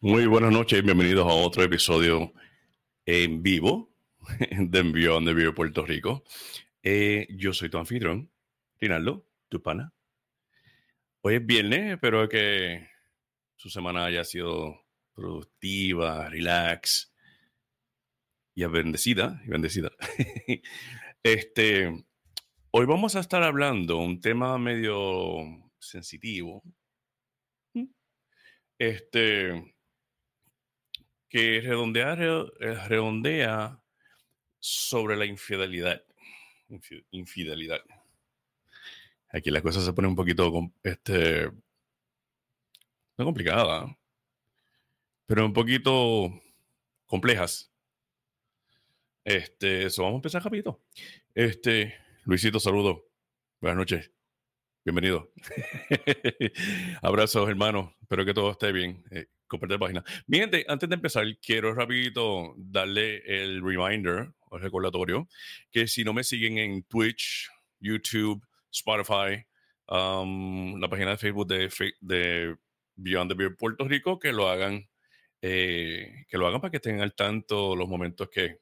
Muy buenas noches y bienvenidos a otro episodio en vivo de Envío de Vivo Puerto Rico. Eh, yo soy tu anfitrión, Rinaldo, tu pana. Hoy es viernes, espero que su semana haya sido productiva, relax y bendecida. Y este, hoy vamos a estar hablando un tema medio sensitivo. Este, que redondea, eh, redondea sobre la infidelidad. Infidelidad. Aquí la cosa se pone un poquito este, no complicada, pero un poquito complejas. Este, eso vamos a empezar rapidito. Este, Luisito, saludo. Buenas noches. Bienvenido. Abrazos, hermanos. Espero que todo esté bien. Eh, compartir página. Mi gente, antes de empezar, quiero rapidito darle el reminder, el recordatorio, que si no me siguen en Twitch, YouTube, Spotify, um, la página de Facebook de, de Beyond the Beer Puerto Rico, que lo hagan, eh, que lo hagan para que estén al tanto los momentos que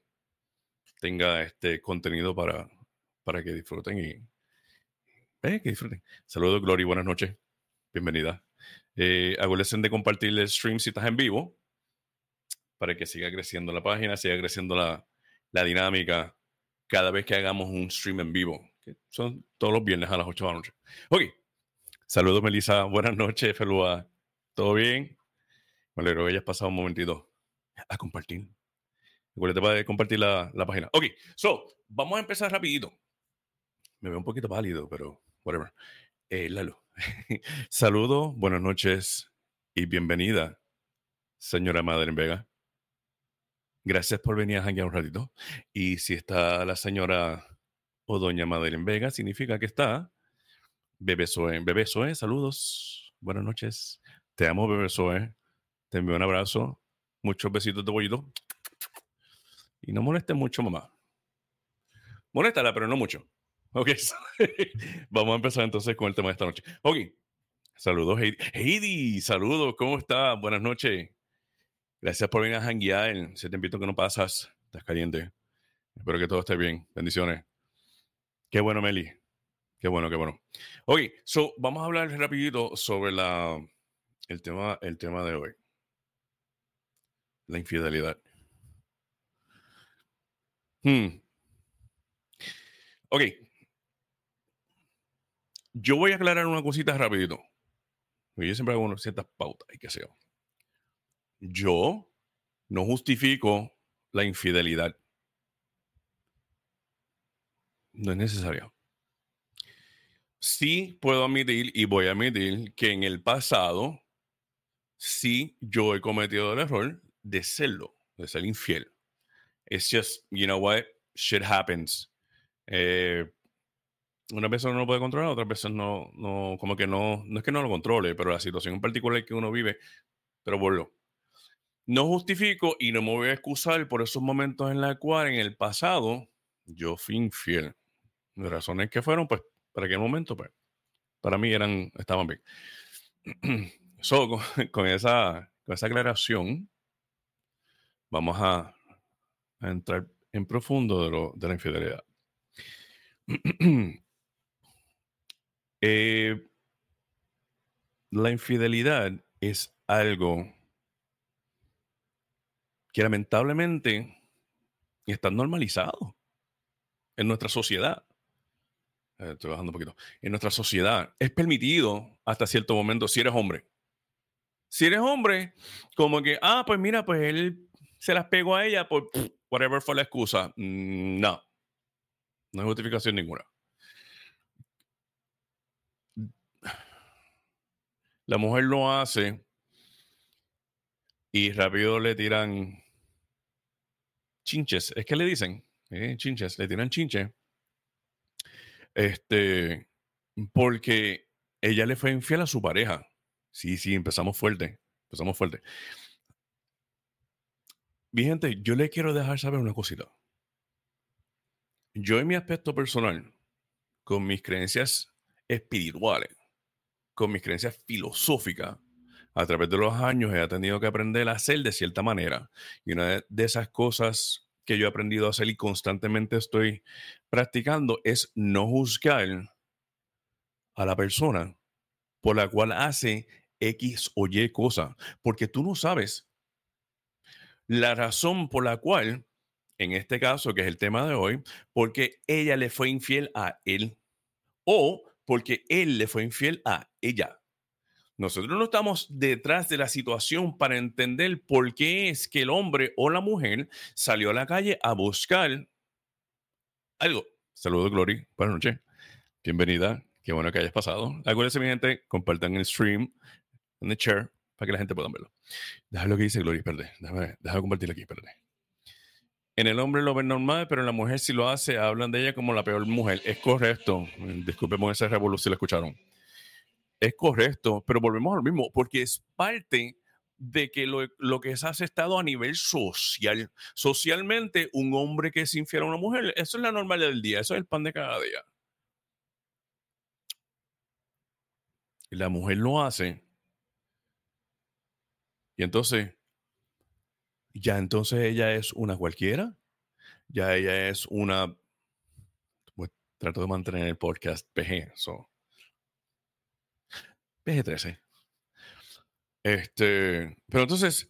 tenga este contenido para, para que disfruten y eh, que disfruten. Saludos, Glory, buenas noches. Bienvenida. Eh, acuérdense de compartir el stream si estás en vivo para que siga creciendo la página, siga creciendo la, la dinámica cada vez que hagamos un stream en vivo, que son todos los viernes a las 8 de la noche. Ok, saludos Melissa, buenas noches, Felua. ¿Todo bien? Me alegro que hayas pasado un momentito a compartir. Acuérdate para compartir la, la página. Ok, so, vamos a empezar rapidito. Me veo un poquito pálido, pero whatever. Eh, Lalo. Saludos, buenas noches y bienvenida, señora Madre Vega. Gracias por venir a janguear un ratito. Y si está la señora o doña Madeleine Vega, significa que está Bebé Zoe. Saludos, buenas noches. Te amo, Bebé Zoe. Te envío un abrazo, muchos besitos de bollito. Y no moleste mucho, mamá. Moléstala, pero no mucho. Ok, vamos a empezar entonces con el tema de esta noche. Ok, saludos, Heidi. Heidi, saludos, ¿cómo estás? Buenas noches. Gracias por venir a janguear. Se te invito que no pasas, estás caliente. Espero que todo esté bien. Bendiciones. Qué bueno, Meli. Qué bueno, qué bueno. Ok, so, vamos a hablar rapidito sobre la, el, tema, el tema de hoy. La infidelidad. Hmm. Ok, yo voy a aclarar una cosita rapidito. Yo siempre hago ciertas pautas y qué sé yo. Yo no justifico la infidelidad. No es necesario. Sí puedo admitir y voy a admitir que en el pasado sí yo he cometido el error de serlo, de ser infiel. It's just, you know what, shit happens. Eh, una persona no lo puede controlar, otras veces no, no, como que no, no es que no lo controle, pero la situación en particular que uno vive, pero vuelvo. No justifico y no me voy a excusar por esos momentos en los cuales en el pasado yo fui infiel. Las razones que fueron, pues, para qué momento, pues, para mí eran, estaban bien. so, con, esa, con esa aclaración, vamos a, a entrar en profundo de, lo, de la infidelidad. Eh, la infidelidad es algo que lamentablemente está normalizado en nuestra sociedad. Eh, estoy bajando un poquito. En nuestra sociedad es permitido hasta cierto momento si eres hombre. Si eres hombre, como que, ah, pues mira, pues él se las pegó a ella por whatever fue la excusa. Mm, no, no hay justificación ninguna. La mujer lo hace y rápido le tiran chinches. Es que le dicen, eh, chinches, le tiran chinches. Este, porque ella le fue infiel a su pareja. Sí, sí, empezamos fuerte. Empezamos fuerte. Mi gente, yo le quiero dejar saber una cosita. Yo en mi aspecto personal, con mis creencias espirituales, con mis creencias filosóficas, a través de los años he tenido que aprender a hacer de cierta manera. Y una de esas cosas que yo he aprendido a hacer y constantemente estoy practicando es no juzgar a la persona por la cual hace X o Y cosa, porque tú no sabes la razón por la cual, en este caso, que es el tema de hoy, porque ella le fue infiel a él. O porque él le fue infiel a ella. Nosotros no estamos detrás de la situación para entender por qué es que el hombre o la mujer salió a la calle a buscar algo. Saludos, Glory. Buenas noches. Bienvenida. Qué bueno que hayas pasado. Acuérdense, mi gente, compartan el stream en el chair para que la gente pueda verlo. Déjame lo que dice Glory, perdón. Déjame, déjame compartirlo aquí, perdón. En el hombre lo ven normal, pero en la mujer si lo hace, hablan de ella como la peor mujer. Es correcto. Disculpen esa revolución si la escucharon es correcto, pero volvemos a lo mismo, porque es parte de que lo, que se ha estado a nivel social. Socialmente, un hombre que es infiel a una mujer, eso es la normalidad del día, eso es el pan de cada día. La mujer lo hace. Y entonces, ya entonces ella es una cualquiera. Ya ella es una. Pues, trato de mantener el podcast PG. So. PG-13. Este, pero entonces,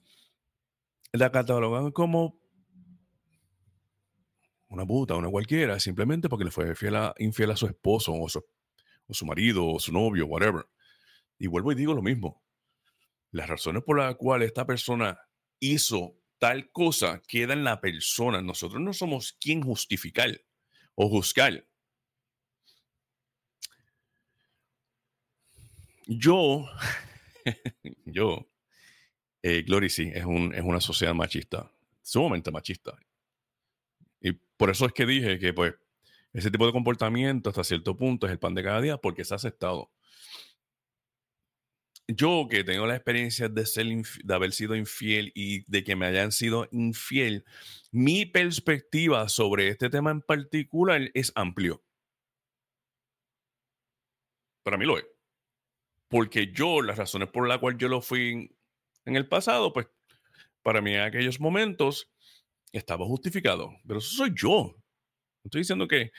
la catalogan como una puta, una cualquiera, simplemente porque le fue infiel a su esposo o su, o su marido o su novio, whatever. Y vuelvo y digo lo mismo. Las razones por las cuales esta persona hizo tal cosa queda en la persona. Nosotros no somos quien justificar o juzgar. Yo, yo, eh, Glory sí, es, un, es una sociedad machista, sumamente machista. Y por eso es que dije que pues ese tipo de comportamiento hasta cierto punto es el pan de cada día porque se ha aceptado. Yo que tengo la experiencia de, ser de haber sido infiel y de que me hayan sido infiel, mi perspectiva sobre este tema en particular es amplio. Para mí lo es porque yo, las razones por las cuales yo lo fui en, el pasado, pues para mí en aquellos momentos estaba justificado. Pero eso soy yo. No estoy diciendo que,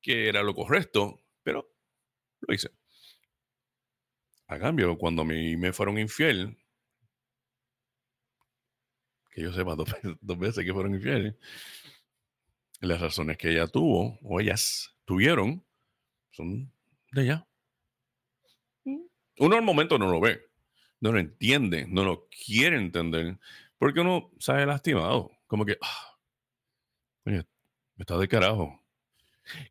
que era lo correcto, pero lo hice. A cambio, cuando a mí me fueron infiel, que yo sepa dos, dos veces que fueron infieles, las razones que ella tuvo o ellas tuvieron son de ella. Uno al momento no lo ve, no lo entiende, no lo quiere entender, porque uno sale lastimado, como que, ah, me está de carajo.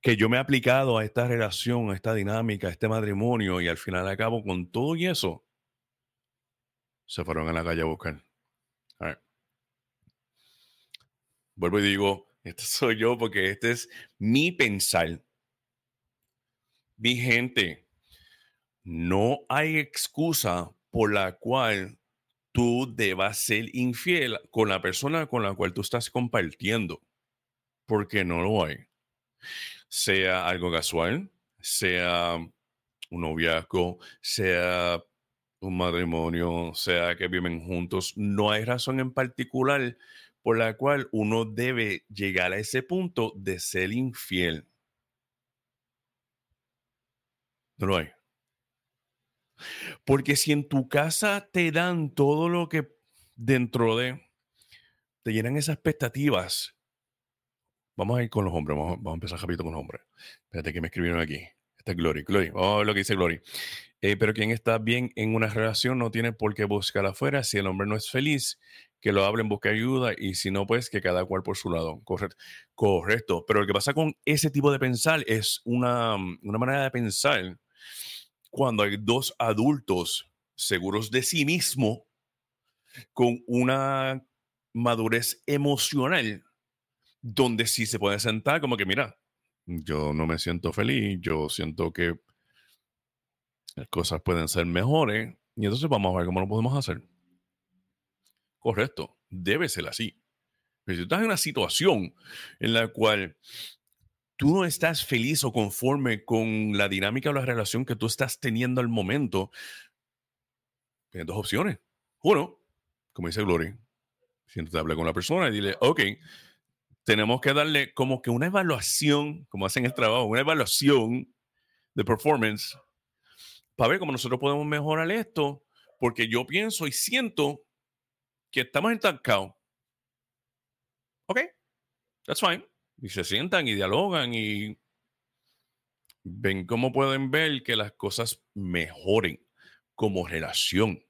Que yo me he aplicado a esta relación, a esta dinámica, a este matrimonio, y al final acabo con todo y eso. Se fueron a la calle a buscar. A ver. Vuelvo y digo, este soy yo porque este es mi pensar. Mi gente, no hay excusa por la cual tú debas ser infiel con la persona con la cual tú estás compartiendo, porque no lo hay. Sea algo casual, sea un noviazgo, sea un matrimonio, sea que viven juntos, no hay razón en particular por la cual uno debe llegar a ese punto de ser infiel. No lo hay. Porque si en tu casa te dan todo lo que dentro de, te llenan esas expectativas. Vamos a ir con los hombres, vamos, a empezar rapidito con los hombres. Espérate que me escribieron aquí. Esta es Glory. Glory, vamos a ver lo que dice Glory. Eh, pero quien está bien en una relación no tiene por qué buscar afuera. Si el hombre no es feliz, que lo hablen, busque ayuda y si no, pues que cada cual por su lado. Correcto. Correcto. Pero lo que pasa con ese tipo de pensar es una, una manera de pensar cuando hay dos adultos seguros de sí mismo con una madurez emocional donde sí se puede sentar como que, mira, yo no me siento feliz, yo siento que las cosas pueden ser mejores y entonces vamos a ver cómo lo podemos hacer. Correcto, debe ser así. Pero si estás en una situación en la cual tú no estás feliz o conforme con la dinámica o la relación que tú estás teniendo al momento, tienes dos opciones. Uno, como dice Glory, siéntate a hablar con la persona y dile, ok, tenemos que darle como que una evaluación, como hacen el trabajo, una evaluación de performance para ver cómo nosotros podemos mejorar esto, porque yo pienso y siento que estamos estancados. Ok, that's fine. Y se sientan y dialogan y ven cómo pueden ver que las cosas mejoren como relación.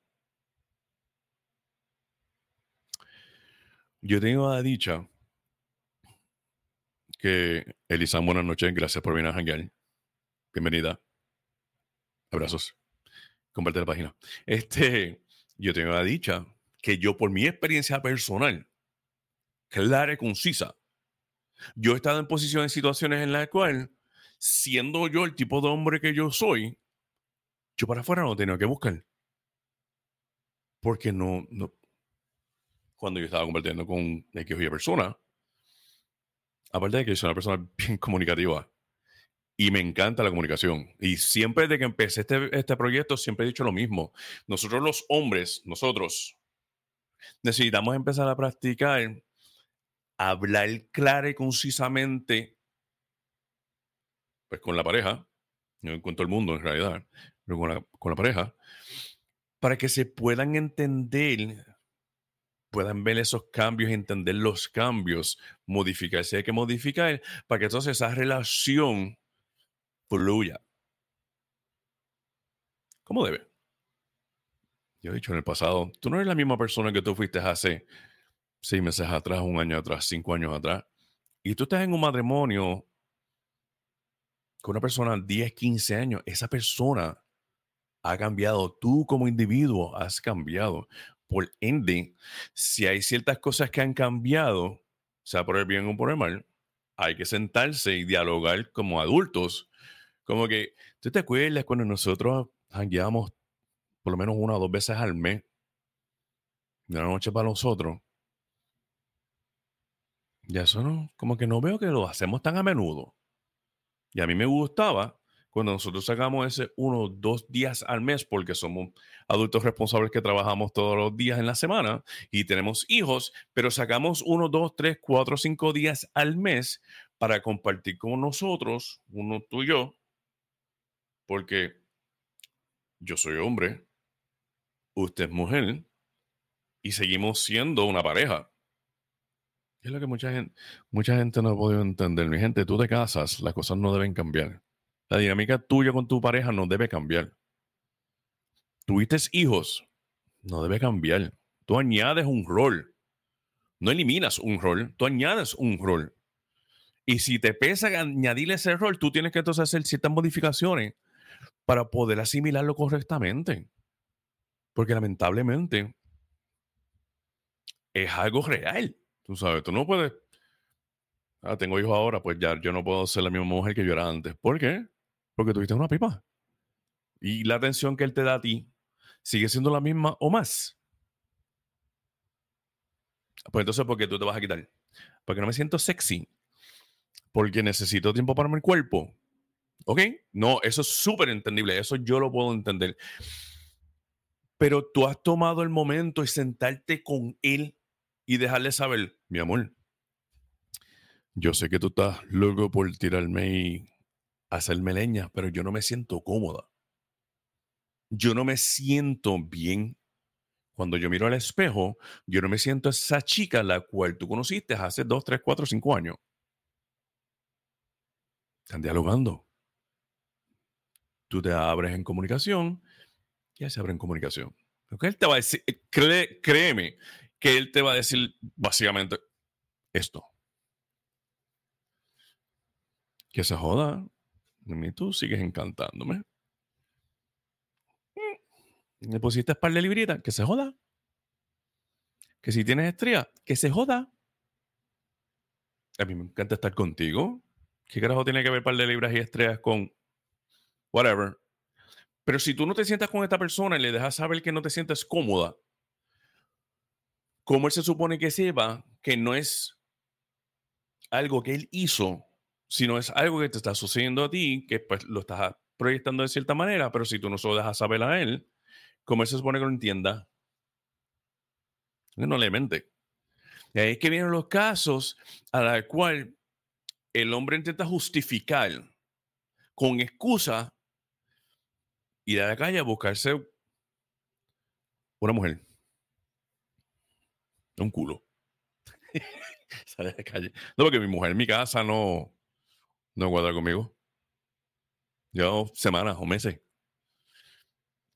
Yo tengo la dicha que Elisa, buenas noches, gracias por venir a janguear. Bienvenida. Abrazos. Comparte la página. Este, yo tengo la dicha que yo, por mi experiencia personal, clara y concisa, yo he estado en posiciones, en situaciones en las cuales, siendo yo el tipo de hombre que yo soy, yo para afuera no tenía que buscar. Porque no, cuando yo estaba compartiendo con X persona, aparte de que soy una persona bien comunicativa, y me encanta la comunicación. Y siempre desde que empecé este, este proyecto, siempre he dicho lo mismo. Nosotros los hombres, nosotros, necesitamos empezar a practicar hablar clara y concisamente pues con la pareja, no con todo el mundo en realidad, pero con la, con la pareja, para que se puedan entender, puedan ver esos cambios, entender los cambios, modificar si hay que modificar, para que entonces esa relación fluya. ¿Cómo debe? Yo he dicho en el pasado, tú no eres la misma persona que tú fuiste hace seis meses atrás, un año atrás, cinco años atrás. Y tú estás en un matrimonio con una persona 10, 15 años. Esa persona ha cambiado. Tú como individuo has cambiado. Por ende, si hay ciertas cosas que han cambiado, sea por el bien o por el mal, hay que sentarse y dialogar como adultos como que, ¿tú te acuerdas cuando nosotros hangueamos por lo menos una o dos veces al mes? De la noche para nosotros. Ya eso no, como que no veo que lo hacemos tan a menudo. Y a mí me gustaba cuando nosotros sacamos ese uno o dos días al mes, porque somos adultos responsables que trabajamos todos los días en la semana y tenemos hijos, pero sacamos uno, dos, tres, cuatro, cinco días al mes para compartir con nosotros, uno tú y yo, porque yo soy hombre, usted es mujer y seguimos siendo una pareja. Es lo que mucha gente, mucha gente no ha podido entender. Mi gente, tú te casas, las cosas no deben cambiar. La dinámica tuya con tu pareja no debe cambiar. Tuviste hijos, no debe cambiar. Tú añades un rol. No eliminas un rol, tú añades un rol. Y si te pesa añadir ese rol, tú tienes que entonces hacer ciertas modificaciones para poder asimilarlo correctamente. Porque lamentablemente es algo real. Tú sabes, tú no puedes. Ah, tengo hijos ahora, pues ya yo no puedo ser la misma mujer que yo era antes. ¿Por qué? Porque tuviste una pipa. Y la atención que él te da a ti sigue siendo la misma o más. Pues entonces, ¿por qué tú te vas a quitar? Porque no me siento sexy. Porque necesito tiempo para mi cuerpo. ¿Ok? No, eso es súper entendible, eso yo lo puedo entender. Pero tú has tomado el momento y sentarte con él y dejarle saber, mi amor, yo sé que tú estás loco por tirarme y hacerme leña, pero yo no me siento cómoda. Yo no me siento bien. Cuando yo miro al espejo, yo no me siento esa chica la cual tú conociste hace dos, tres, cuatro, cinco años. Están dialogando tú te abres en comunicación, ya se abre en comunicación. Lo él te va a decir, eh, créeme que él te va a decir básicamente esto. Que se joda. Tú sigues encantándome. Me pusiste par de librita, que se joda. Que si tienes estría, que se joda. A mí me encanta estar contigo. ¿Qué carajo tiene que ver par de libras y estrellas con whatever. Pero si tú no te sientas con esta persona y le dejas saber que no te sientes cómoda, ¿cómo él se supone que sepa que no es algo que él hizo, sino es algo que te está sucediendo a ti, que pues lo estás proyectando de cierta manera, pero si tú no se lo dejas saber a él, ¿cómo se supone que lo entienda? No le mente. Y ahí es que vienen los casos a los cuales el hombre intenta justificar con excusa ir a la calle a buscarse una mujer. Un culo. Sale a la calle. No, porque mi mujer mi casa no, no cuadra conmigo. Yo semanas o meses.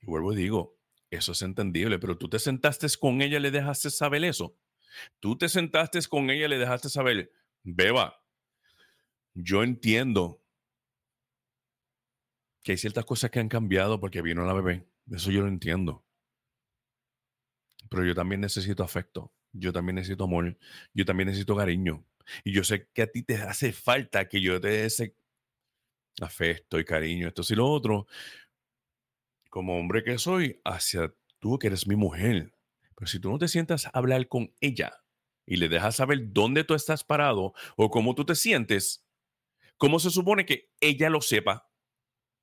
Y vuelvo y digo, eso es entendible, pero tú te sentaste con ella y le dejaste saber eso. Tú te sentaste con ella y le dejaste saber, beba, yo entiendo que hay ciertas cosas que han cambiado porque vino la bebé. Eso yo lo entiendo. Pero yo también necesito afecto. Yo también necesito amor. Yo también necesito cariño. Y yo sé que a ti te hace falta que yo te dé ese afecto y cariño, esto y lo otro. Como hombre que soy, hacia tú que eres mi mujer. Pero si tú no te sientas a hablar con ella y le dejas saber dónde tú estás parado o cómo tú te sientes, ¿cómo se supone que ella lo sepa?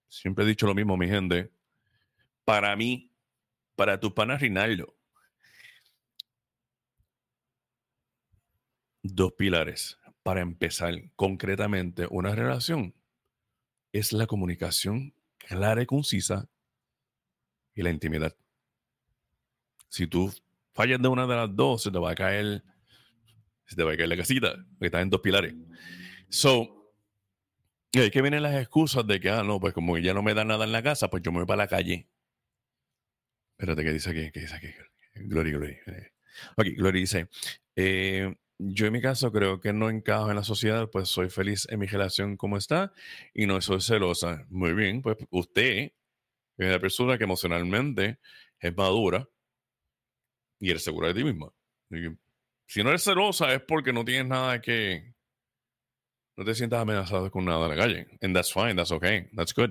Siempre he dicho lo mismo, mi gente. Para mí, para tu pana Rinaldo, dos pilares para empezar concretamente una relación es la comunicación clara y concisa y la intimidad. Si tú fallas de una de las dos, se te va a caer, se te va a caer la casita, porque estás en dos pilares. So, y ahí que vienen las excusas de que, ah, no, pues como ya no me da nada en la casa, pues yo me voy para la calle. Espérate, ¿qué dice aquí? ¿Qué dice aquí? Glory, Glory. Ok, Glory dice, eh, yo en mi caso creo que no encajo en la sociedad, pues soy feliz en mi relación como está y no soy celosa. Muy bien, pues usted es la persona que emocionalmente es madura y eres segura de ti misma. si no eres celosa es porque no tienes nada que... No te sientas amenazado con nada en la calle. And that's fine, that's okay, that's good.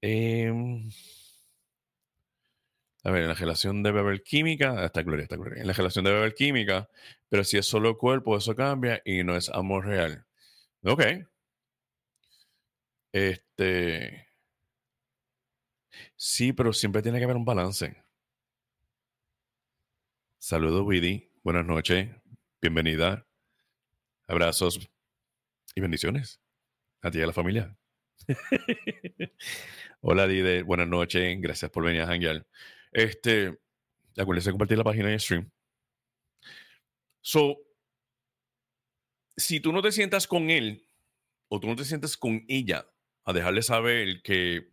Em, a ver, en la relación debe haber química. Está Gloria, está Gloria. En la relación debe haber química, pero si es solo cuerpo, eso cambia y no es amor real. Ok. Este. Sí, pero siempre tiene que haber un balance. Saludos, Widi. Buenas noches. Bienvenida. Abrazos y bendiciones a ti y a la familia. Hola, Dide. Buenas noches. Gracias por venir a Hangyal. Este, acuérdense de compartir la página de stream. So, si tú no te sientas con él o tú no te sientas con ella a dejarle saber que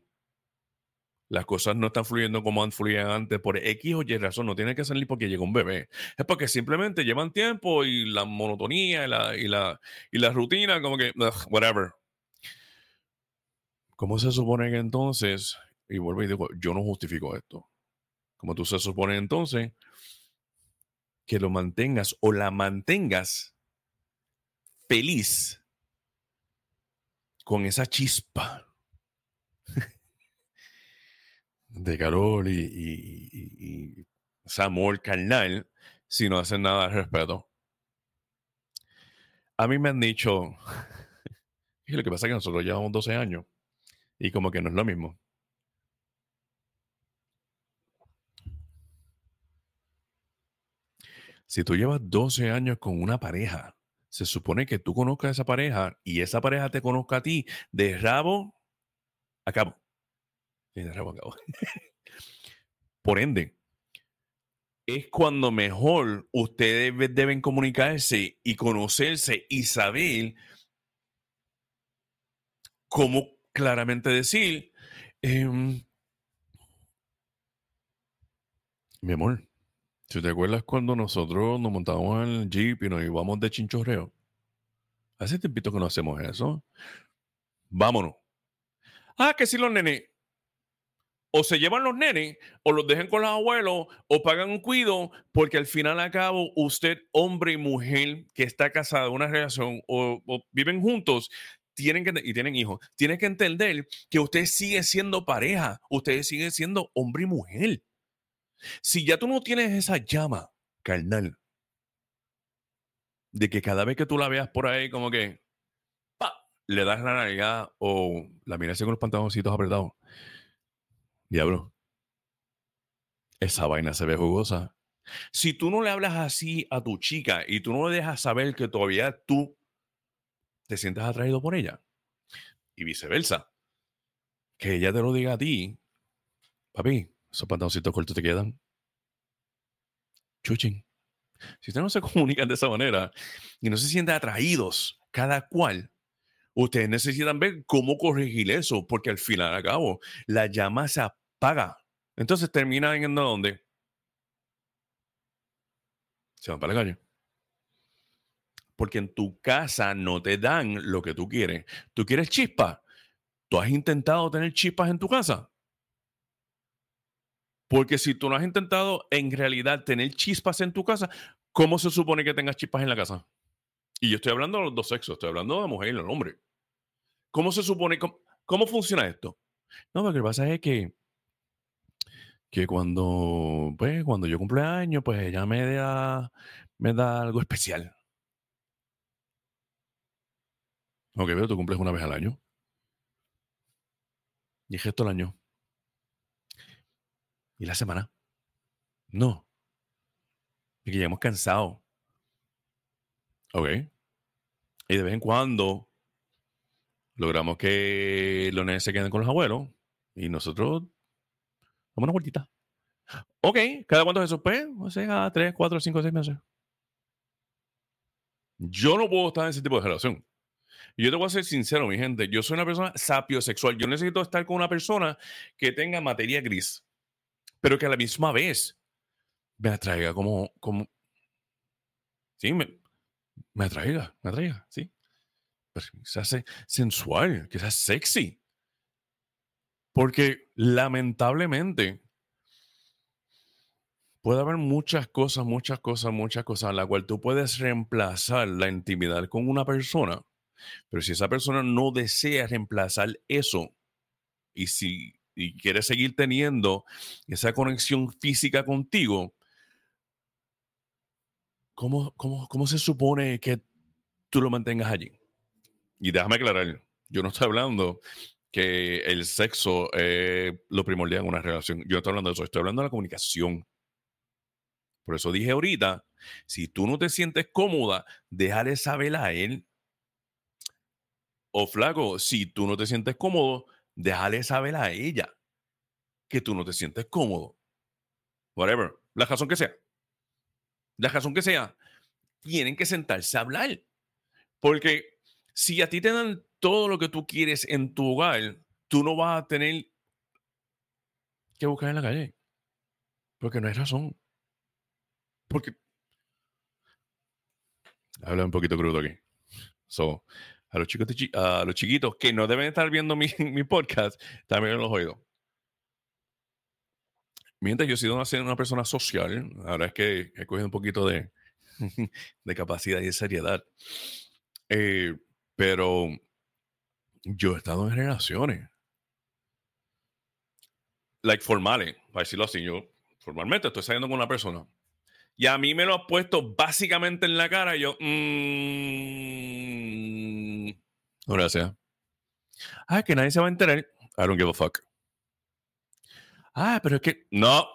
las cosas no están fluyendo como han fluido antes por X o Y razón. No tiene que ser porque llega un bebé. Es porque simplemente llevan tiempo y la monotonía y la, y la, y la rutina, como que, whatever. ¿Cómo se supone que entonces, y vuelvo y digo, yo no justifico esto. ¿Cómo tú se supone entonces que lo mantengas o la mantengas feliz con esa chispa de calor y, amor carnal si no hacen nada al respeto. A mí me han dicho, y lo que pasa es que nosotros llevamos 12 años y como que no es lo mismo. Si tú llevas 12 años con una pareja, se supone que tú conozcas a esa pareja y esa pareja te conozca a ti de rabo a cabo. Por ende, es cuando mejor ustedes deben comunicarse y conocerse y saber cómo claramente decir, em, mi amor, si te acuerdas cuando nosotros nos montábamos en el jeep y nos íbamos de chinchorreo, hace tiempito que no hacemos eso. Vámonos. Ah, que si los nenes o se llevan los nenes, o los dejan con los abuelos, o pagan un cuido, porque al final a cabo, usted, hombre y mujer que está casado, una relación, o, viven juntos, tienen que, y tienen hijos, tienen que entender que usted sigue siendo pareja, ustedes siguen siendo hombre y mujer. Si ya tú no tienes esa llama carnal, de que cada vez que tú la veas por ahí, como que, pa, le das la nariz o la miras con los pantaloncitos apretados Diablo. esa vaina se ve jugosa. Si tú no le hablas así a tu chica y tú no le dejas saber que todavía tú te sientes atraído por ella, y viceversa, que ella te lo diga a ti, papi, esos pantaloncitos cortos te quedan. Chuchín. Si ustedes no se comunican de esa manera y no se sienten atraídos cada cual, ustedes necesitan ver cómo corregir eso, porque al final, a cabo, la llama se apaga. Entonces termina en dónde? Se van para la calle. Porque en tu casa no te dan lo que tú quieres. ¿Tú quieres chispas? ¿Tú has intentado tener chispas en tu casa? Porque si tú no has intentado en realidad tener chispas en tu casa, ¿cómo se supone que tengas chispas en la casa? Y yo estoy hablando de los dos sexos, estoy hablando de la mujer y el hombre. ¿Cómo se supone, cómo, funciona esto? No, lo que pasa es que, que cuando, pues, cuando yo cumple años, pues ella me da, me da algo especial. Ok, pero tú cumples una vez al año. Y es esto el año. ¿Y la semana? No. Y que hemos cansado. Ok. Y de vez en cuando logramos que los nenes se queden con los abuelos y nosotros damos una vueltita. Ok, ¿cada cuánto es eso? Pues, o sea, tres, cuatro, cinco, seis meses. Yo no puedo estar en ese tipo de relación. Yo te voy a ser sincero, mi gente. Yo soy una persona sapiosexual. Yo necesito estar con una persona que tenga materia gris, pero que a la misma vez me atraiga como, como, sí, me, me atraiga, me atraiga, sí. Pero hace sensual, que sea sexy. Porque lamentablemente puede haber muchas cosas, muchas cosas, muchas cosas, en la cual tú puedes reemplazar la intimidad con una persona. Pero si esa persona no desea reemplazar eso y si y quiere seguir teniendo esa conexión física contigo, ¿cómo, cómo, se supone que tú lo mantengas allí? Y déjame aclarar, yo no estoy hablando que el sexo es lo primordial en una relación. Yo estoy hablando de eso, estoy hablando de la comunicación. Por eso dije ahorita, si tú no te sientes cómoda, déjale saber a él. O flaco, si tú no te sientes cómodo, déjale saber a ella que tú no te sientes cómodo. Whatever, la razón que sea la razón que sea, tienen que sentarse a hablar. Porque si a ti te dan todo lo que tú quieres en tu hogar, tú no vas a tener que buscar en la calle. Porque no hay razón. Porque. Habla un poquito crudo aquí. So, a los, chicos, a los chiquitos que no deben estar viendo mi, mi podcast, también los oídos. Mientras yo he sido una, persona social, ahora es que he cogido un poquito de, de capacidad y de seriedad. Eh, pero yo he estado en relaciones. Like formales, para decirlo así. Yo formalmente estoy saliendo con una persona. Y a mí me lo ha puesto básicamente en la cara y yo. Mmm, gracias. Ah, que nadie se va a enterar. I don't give a fuck. Ah, pero es que no.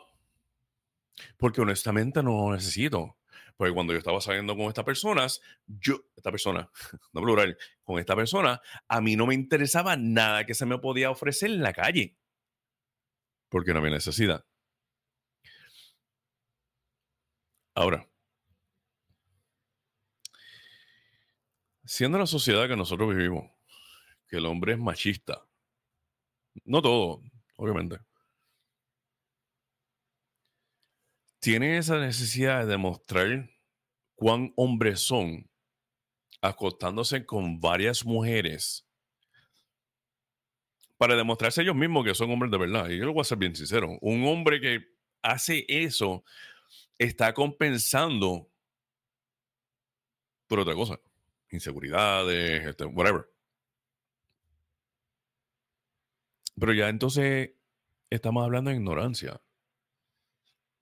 Porque honestamente no lo necesito. Porque cuando yo estaba saliendo con estas personas, yo, esta persona, no plural, con esta persona, a mí no me interesaba nada que se me podía ofrecer en la calle. Porque no había necesidad. Ahora, siendo la sociedad que nosotros vivimos, que el hombre es machista, no todo, obviamente tienen esa necesidad de demostrar cuán hombres son, acostándose con varias mujeres para demostrarse ellos mismos que son hombres de verdad. Y yo lo voy a ser bien sincero. Un hombre que hace eso está compensando por otra cosa. Inseguridades, este, whatever. Pero ya entonces estamos hablando de ignorancia.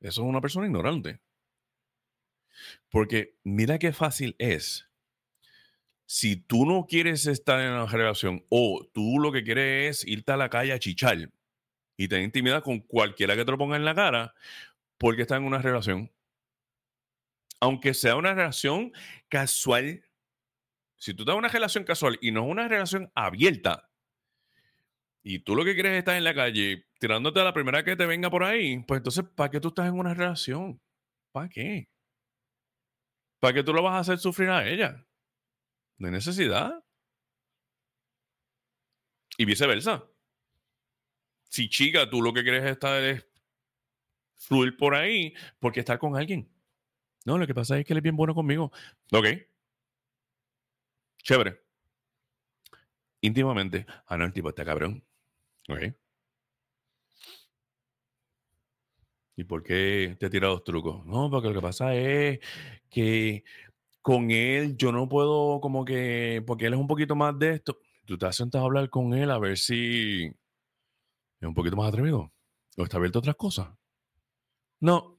Eso es una persona ignorante. Porque mira qué fácil es. Si tú no quieres estar en una relación o tú lo que quieres es irte a la calle a chichar y tener intimidad con cualquiera que te lo ponga en la cara, porque está en una relación. Aunque sea una relación casual, si tú estás en una relación casual y no es una relación abierta, y tú lo que quieres es estar en la calle tirándote a la primera que te venga por ahí, pues entonces, ¿para qué tú estás en una relación? ¿Para qué? ¿Para qué tú lo vas a hacer sufrir a ella? No hay necesidad. Y viceversa. Si chica, tú lo que quieres estar es fluir por ahí porque estar con alguien. No, lo que pasa es que él es bien bueno conmigo. Ok. Chévere. Íntimamente. Ah, no, el tipo está cabrón. Ok. ¿Y por qué te he tirado los trucos? No, porque lo que pasa es que con él yo no puedo como que, porque él es un poquito más de esto. Tú te has sentado a hablar con él a ver si es un poquito más atrevido o está abierto a otras cosas. No.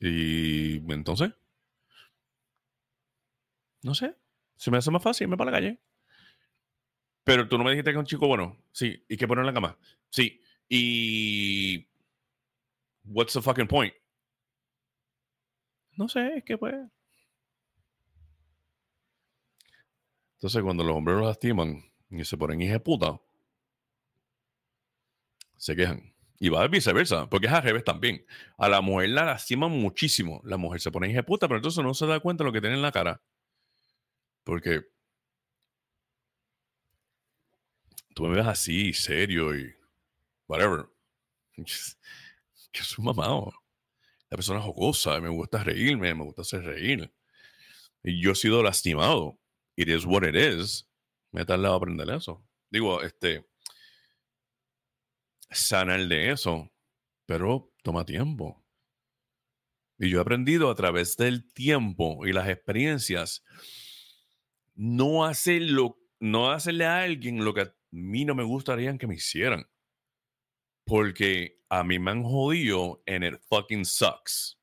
Y entonces, no sé, se me hace más fácil irme para la calle. Pero tú no me dijiste que es un chico bueno. Sí. ¿Y qué poner en la cama? Sí. Y. What's the fucking point? No sé, es que pues. Entonces, cuando los hombres lo lastiman y se ponen hija puta, se quejan. Y va viceversa, porque es al revés también. A la mujer la lastiman muchísimo. La mujer se pone puta, pero entonces no se da cuenta de lo que tiene en la cara. Porque tú me ves así, serio y whatever. Que es un mamado. La persona jocosa, me gusta reírme, me gusta hacer reír. Y yo he sido lastimado. It is what it is. Me he tardado a aprender eso. Digo, este, sanar de eso, pero toma tiempo. Y yo he aprendido a través del tiempo y las experiencias no hacerlo, no hacerle a alguien lo que a mí no me gustaría que me hicieran. Porque a mí me han jodido en el fucking sucks.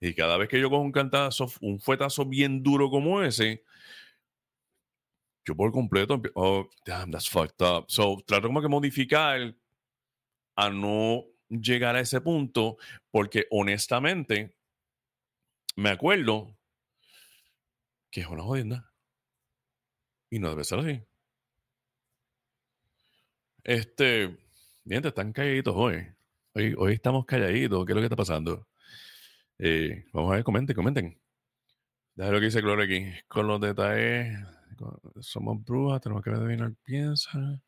Y cada vez que yo cojo un cantazo, un fuetazo bien duro como ese, yo por completo, oh, damn, that's fucked up. So, trato como que modificar a no llegar a ese punto, porque honestamente, me acuerdo que es una jodienda. Y no debe ser así. Este, bien, están calladitos hoy. hoy. Hoy estamos calladitos. ¿Qué es lo que está pasando? Eh, vamos a ver, comenten, comenten. Déjame lo que dice Gloria aquí. Con los detalles, somos brujas, tenemos que adivinar, piensa.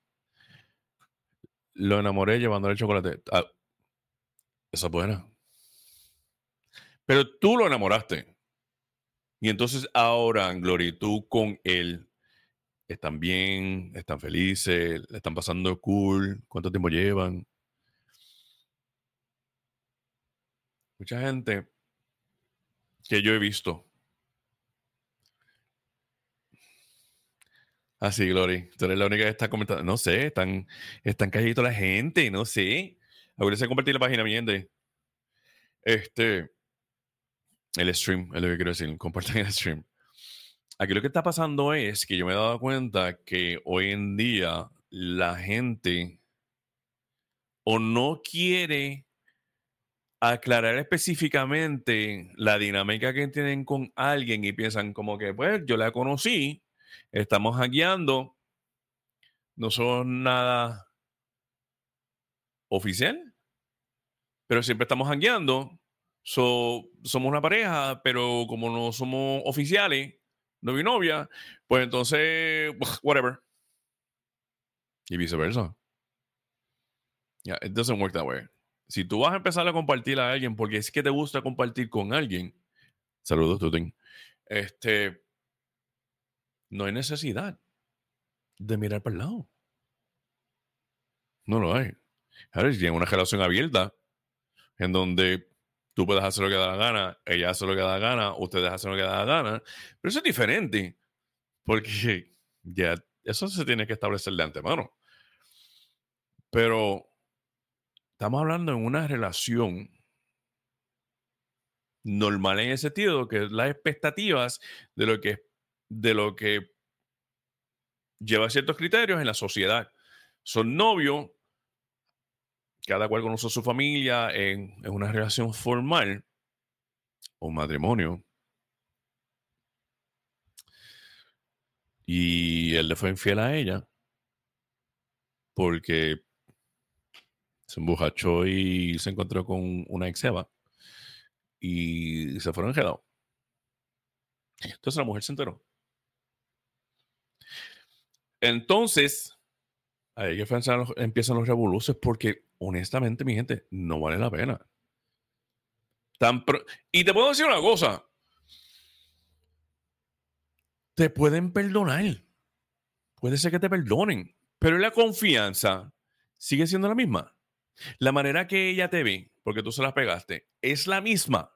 Lo enamoré llevándole el chocolate. Ah, esa es buena. Pero tú lo enamoraste. Y entonces ahora, Glory, tú con él están bien, están felices, le están pasando cool, cuánto tiempo llevan. Mucha gente que yo he visto. Así, ah, Glory. Tú eres la única que está comentando. No sé, están, están calladitos la gente, no sé. Acuérdense de compartir la página, mi gente. Este. El stream, es lo que quiero decir. Compartan el stream. Aquí lo que está pasando es que yo me he dado cuenta que hoy en día la gente o no quiere aclarar específicamente la dinámica que tienen con alguien y piensan como que, pues, yo la conocí, estamos hackeando, no son nada oficial, pero siempre estamos hackeando, somos una pareja, pero como no somos oficiales, novio y novia, pues entonces, whatever. Y viceversa. Yeah, it doesn't work that way. Si tú vas a empezar a compartir a alguien porque es que te gusta compartir con alguien, saludos, Tutin, este, no hay necesidad de mirar para el lado. No lo hay. Ahora, si tienen una relación abierta en donde Tú puedes hacer lo que da la gana, ella hace lo que da la gana, ustedes hacen lo que da la gana. Pero eso es diferente, porque ya eso se tiene que establecer de antemano. Pero estamos hablando en una relación normal en ese sentido, que las expectativas de lo que, de lo que lleva ciertos criterios en la sociedad. Son novios, cada cual conoce a su familia en, una relación formal o matrimonio. Y él le fue infiel a ella porque se embujachó y se encontró con una ex y se fueron enredados. Entonces la mujer se enteró. Entonces, ahí que empiezan los revoluciones porque honestamente, mi gente, no vale la pena. Y te puedo decir una cosa. Te pueden perdonar. Puede ser que te perdonen. Pero la confianza sigue siendo la misma. La manera que ella te ve, porque tú se las pegaste, es la misma.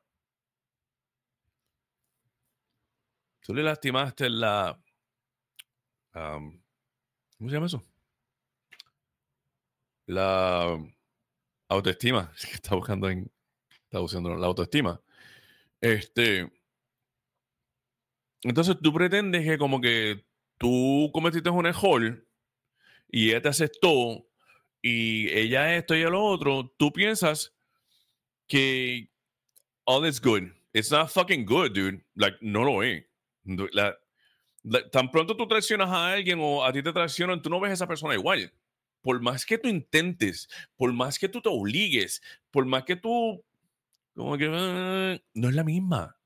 Tú le lastimaste la... ¿Cómo se llama eso? La autoestima. Está buscando en... Está buscando la autoestima. Este... Entonces tú pretendes que como que tú cometiste un error y ella te aceptó y ella esto y lo otro, tú piensas que all is good. It's not fucking good, dude. Like, no lo es. Tan pronto tú traicionas a alguien o a ti te traicionan, tú no ves a esa persona igual. Por más que tú intentes, por más que tú te obligues, por más que tú, como que, no es la misma.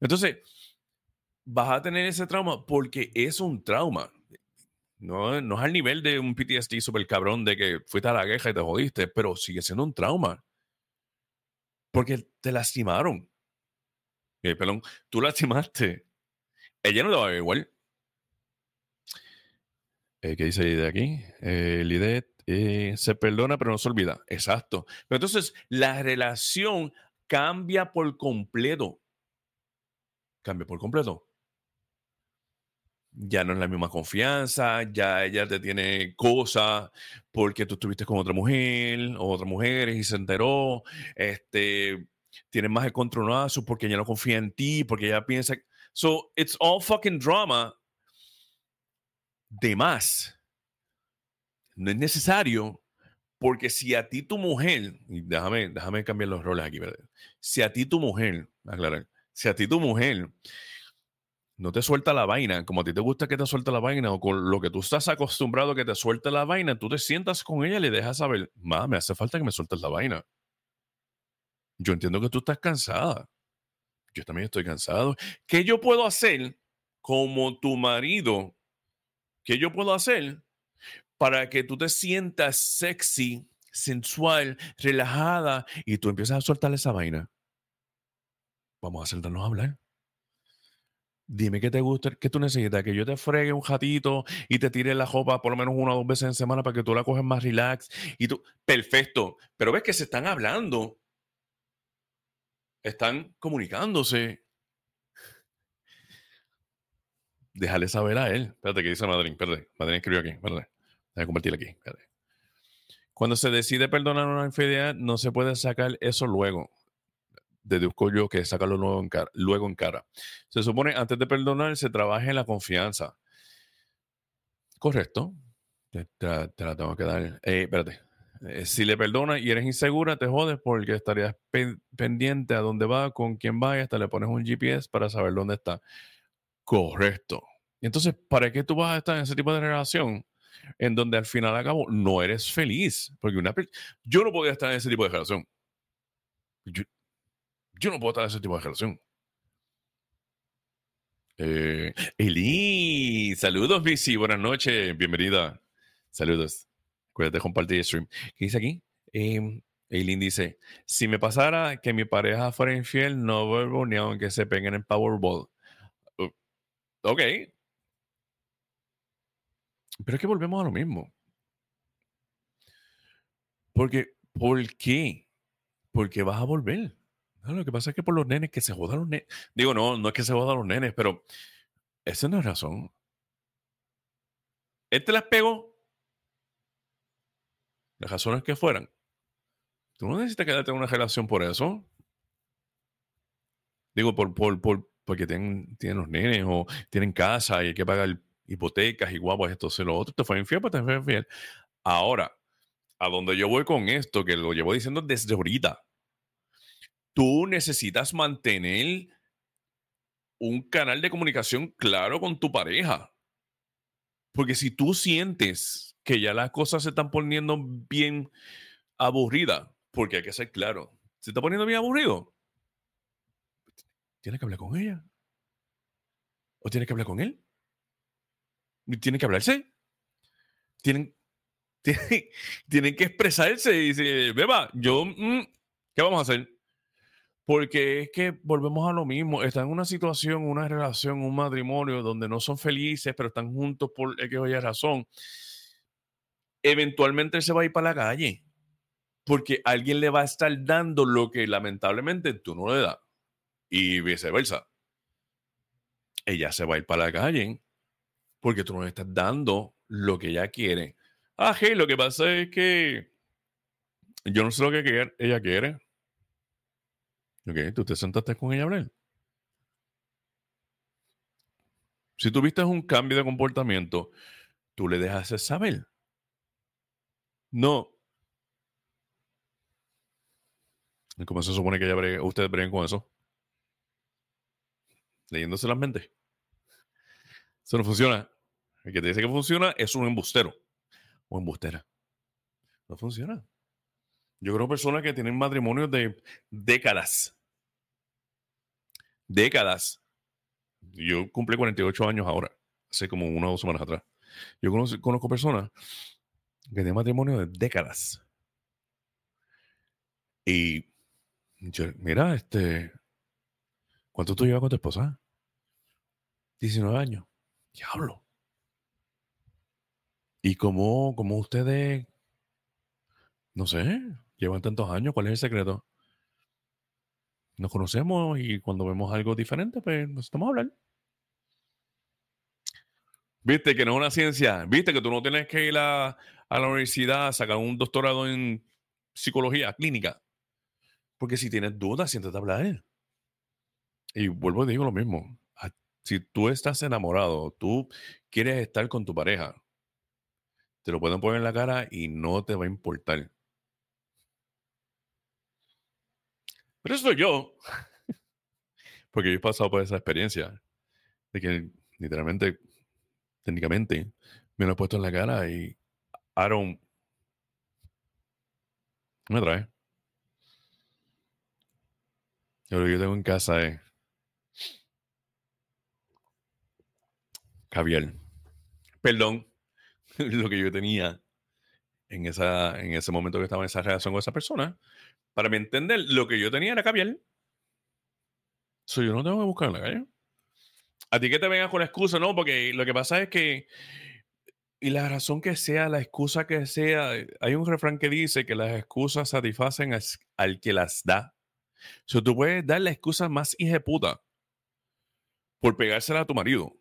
Entonces, vas a tener ese trauma porque es un trauma. No, no es al nivel de un PTSD super cabrón de que fuiste a la guerra y te jodiste, pero sigue siendo un trauma. Porque te lastimaron. Eh, perdón, tú lastimaste. Ella no te va a ver igual. Eh, ¿Qué dice de aquí? Eh, Lidet eh, se perdona, pero no se olvida. Exacto. Pero entonces la relación cambia por completo. Cambia por completo ya no es la misma confianza, ya ella te tiene cosas porque tú estuviste con otra mujer o otra mujer y se enteró, este, tienes más el controlazo porque ella no confía en ti, porque ella piensa, so it's all fucking drama de más. No es necesario porque si a ti tu mujer, y déjame, déjame cambiar los roles aquí, ¿verdad? Si a ti tu mujer, aclarar, si a ti tu mujer no te suelta la vaina, como a ti te gusta que te suelte la vaina o con lo que tú estás acostumbrado a que te suelte la vaina, tú te sientas con ella y le dejas saber, ma, me hace falta que me sueltes la vaina. Yo entiendo que tú estás cansada. Yo también estoy cansado. ¿Qué yo puedo hacer como tu marido? ¿Qué yo puedo hacer para que tú te sientas sexy, sensual, relajada y tú empiezas a soltar esa vaina? Vamos a sentarnos a hablar. Dime qué te gusta, qué tú necesitas, que yo te fregue un jatito y te tire la ropa por lo menos una o dos veces en semana para que tú la coges más relax y tú, perfecto, pero ves que se están hablando, están comunicándose. Déjale saber a él. Espérate, ¿qué dice Madrid? Espérate, Madrid escribió aquí, espérate. Déjame compartir aquí, espérate. Cuando se decide perdonar una infidelidad, no se puede sacar eso luego deduzco yo que sacarlo luego en, cara, luego en cara. Se supone, antes de perdonar, se trabaja en la confianza. Correcto. Te, la tengo que dar. Eh, espérate. Eh, si le perdonas y eres insegura, te jodes porque estarías pendiente a dónde va, con quién va y hasta le pones un GPS para saber dónde está. Correcto. Entonces, ¿para qué tú vas a estar en ese tipo de relación en donde al final acabo no eres feliz? Porque una yo no podía estar en ese tipo de relación. Yo, no puedo estar en ese tipo de relación. Eh, saludos, Bici, buenas noches, bienvenida. Saludos. Cuídate compartir el stream. ¿Qué dice aquí? Eh, Eileen dice: Si me pasara que mi pareja fuera infiel, no vuelvo ni aunque se peguen en Powerball. Ok. Pero es que volvemos a lo mismo. Porque, ¿por qué? Porque vas a volver lo que pasa es que por los nenes que se jodan los nenes. Digo, no, no es que se jodan los nenes, pero esa no es razón. Él te las pegó. Las razones que fueran. Tú no necesitas quedarte en una relación por eso. Digo, por, por, por, porque tienen, los nenes o tienen casa y hay que pagar hipotecas y guapas, esto, se lo otro. Te fue infiel, pues te fue infiel. Ahora, a donde yo voy con esto, que lo llevo diciendo desde ahorita, tú necesitas mantener un canal de comunicación claro con tu pareja. Porque si tú sientes que ya las cosas se están poniendo bien aburridas, porque hay que ser claro, se está poniendo bien aburrido, tienes que hablar con ella. O tienes que hablar con él. Tienen que hablarse. Tienen, tienen, que expresarse y decir, beba, yo, mm, ¿qué vamos a hacer? Porque es que volvemos a lo mismo. Están en una situación, una relación, un matrimonio donde no son felices, pero están juntos por X o Y razón. Eventualmente se va a ir para la calle. Porque alguien le va a estar dando lo que lamentablemente tú no le das. Y viceversa. Ella se va a ir para la calle porque tú no le estás dando lo que ella quiere. Ah, hey, lo que pasa es que yo no sé lo que ella quiere. Ok, tú te sentaste con ella a hablar. Si tuviste un cambio de comportamiento, tú le dejas saber. No. ¿Cómo se supone que ella ustedes breguen con eso? Leyéndose las mentes. Eso no funciona. El que te dice que funciona es un embustero o embustera. No funciona. Yo creo personas que tienen matrimonios de décadas. Décadas. Yo cumplí 48 años ahora, hace como una o dos semanas atrás. Yo conozco, personas que tienen matrimonio de décadas. Y mira, este, ¿cuánto tú llevas con tu esposa? 19 años. Diablo. ¿Y cómo, cómo ustedes, no sé, llevan tantos años? ¿Cuál es el secreto? Nos conocemos y cuando vemos algo diferente, pues nos estamos a hablar. Viste que no es una ciencia. Viste que tú no tienes que ir a, a la universidad a sacar un doctorado en psicología clínica. Porque si tienes dudas, siéntate a hablar. Y vuelvo y digo lo mismo. Si tú estás enamorado, tú quieres estar con tu pareja, te lo pueden poner en la cara y no te va a importar. Pero eso soy yo. Porque yo he pasado por esa experiencia. De que literalmente, técnicamente, me lo he puesto en la cara y Aaron me trae. Lo que yo tengo en casa es caviar. Perdón, lo que yo tenía en, esa, en ese momento que estaba en esa relación con esa persona, para entender, lo que yo tenía era caviar. So, yo no tengo que buscar en la calle. A ti que te vengas con excusa, no, porque lo que pasa es que, y la razón que sea, la excusa que sea, hay un refrán que dice que las excusas satisfacen al, que las da. So, tú puedes dar la excusa más hija puta por pegársela a tu marido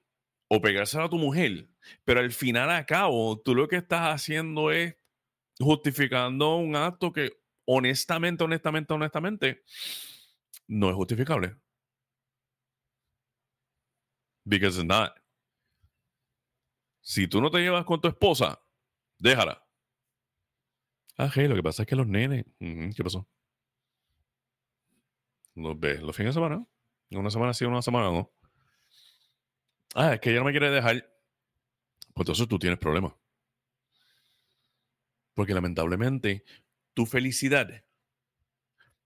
o pegársela a tu mujer, pero al final a cabo, tú lo que estás haciendo es justificando un acto que honestamente, honestamente, honestamente, no es justificable. Because it's not. Si tú no te llevas con tu esposa, déjala. Ah, hey, lo que pasa es que los nenes. ¿Qué pasó? Los ves los fines de semana. Una semana sí, una semana no. Ah, es que ella no me quiere dejar. Pues entonces tú tienes problemas. Porque lamentablemente tu felicidad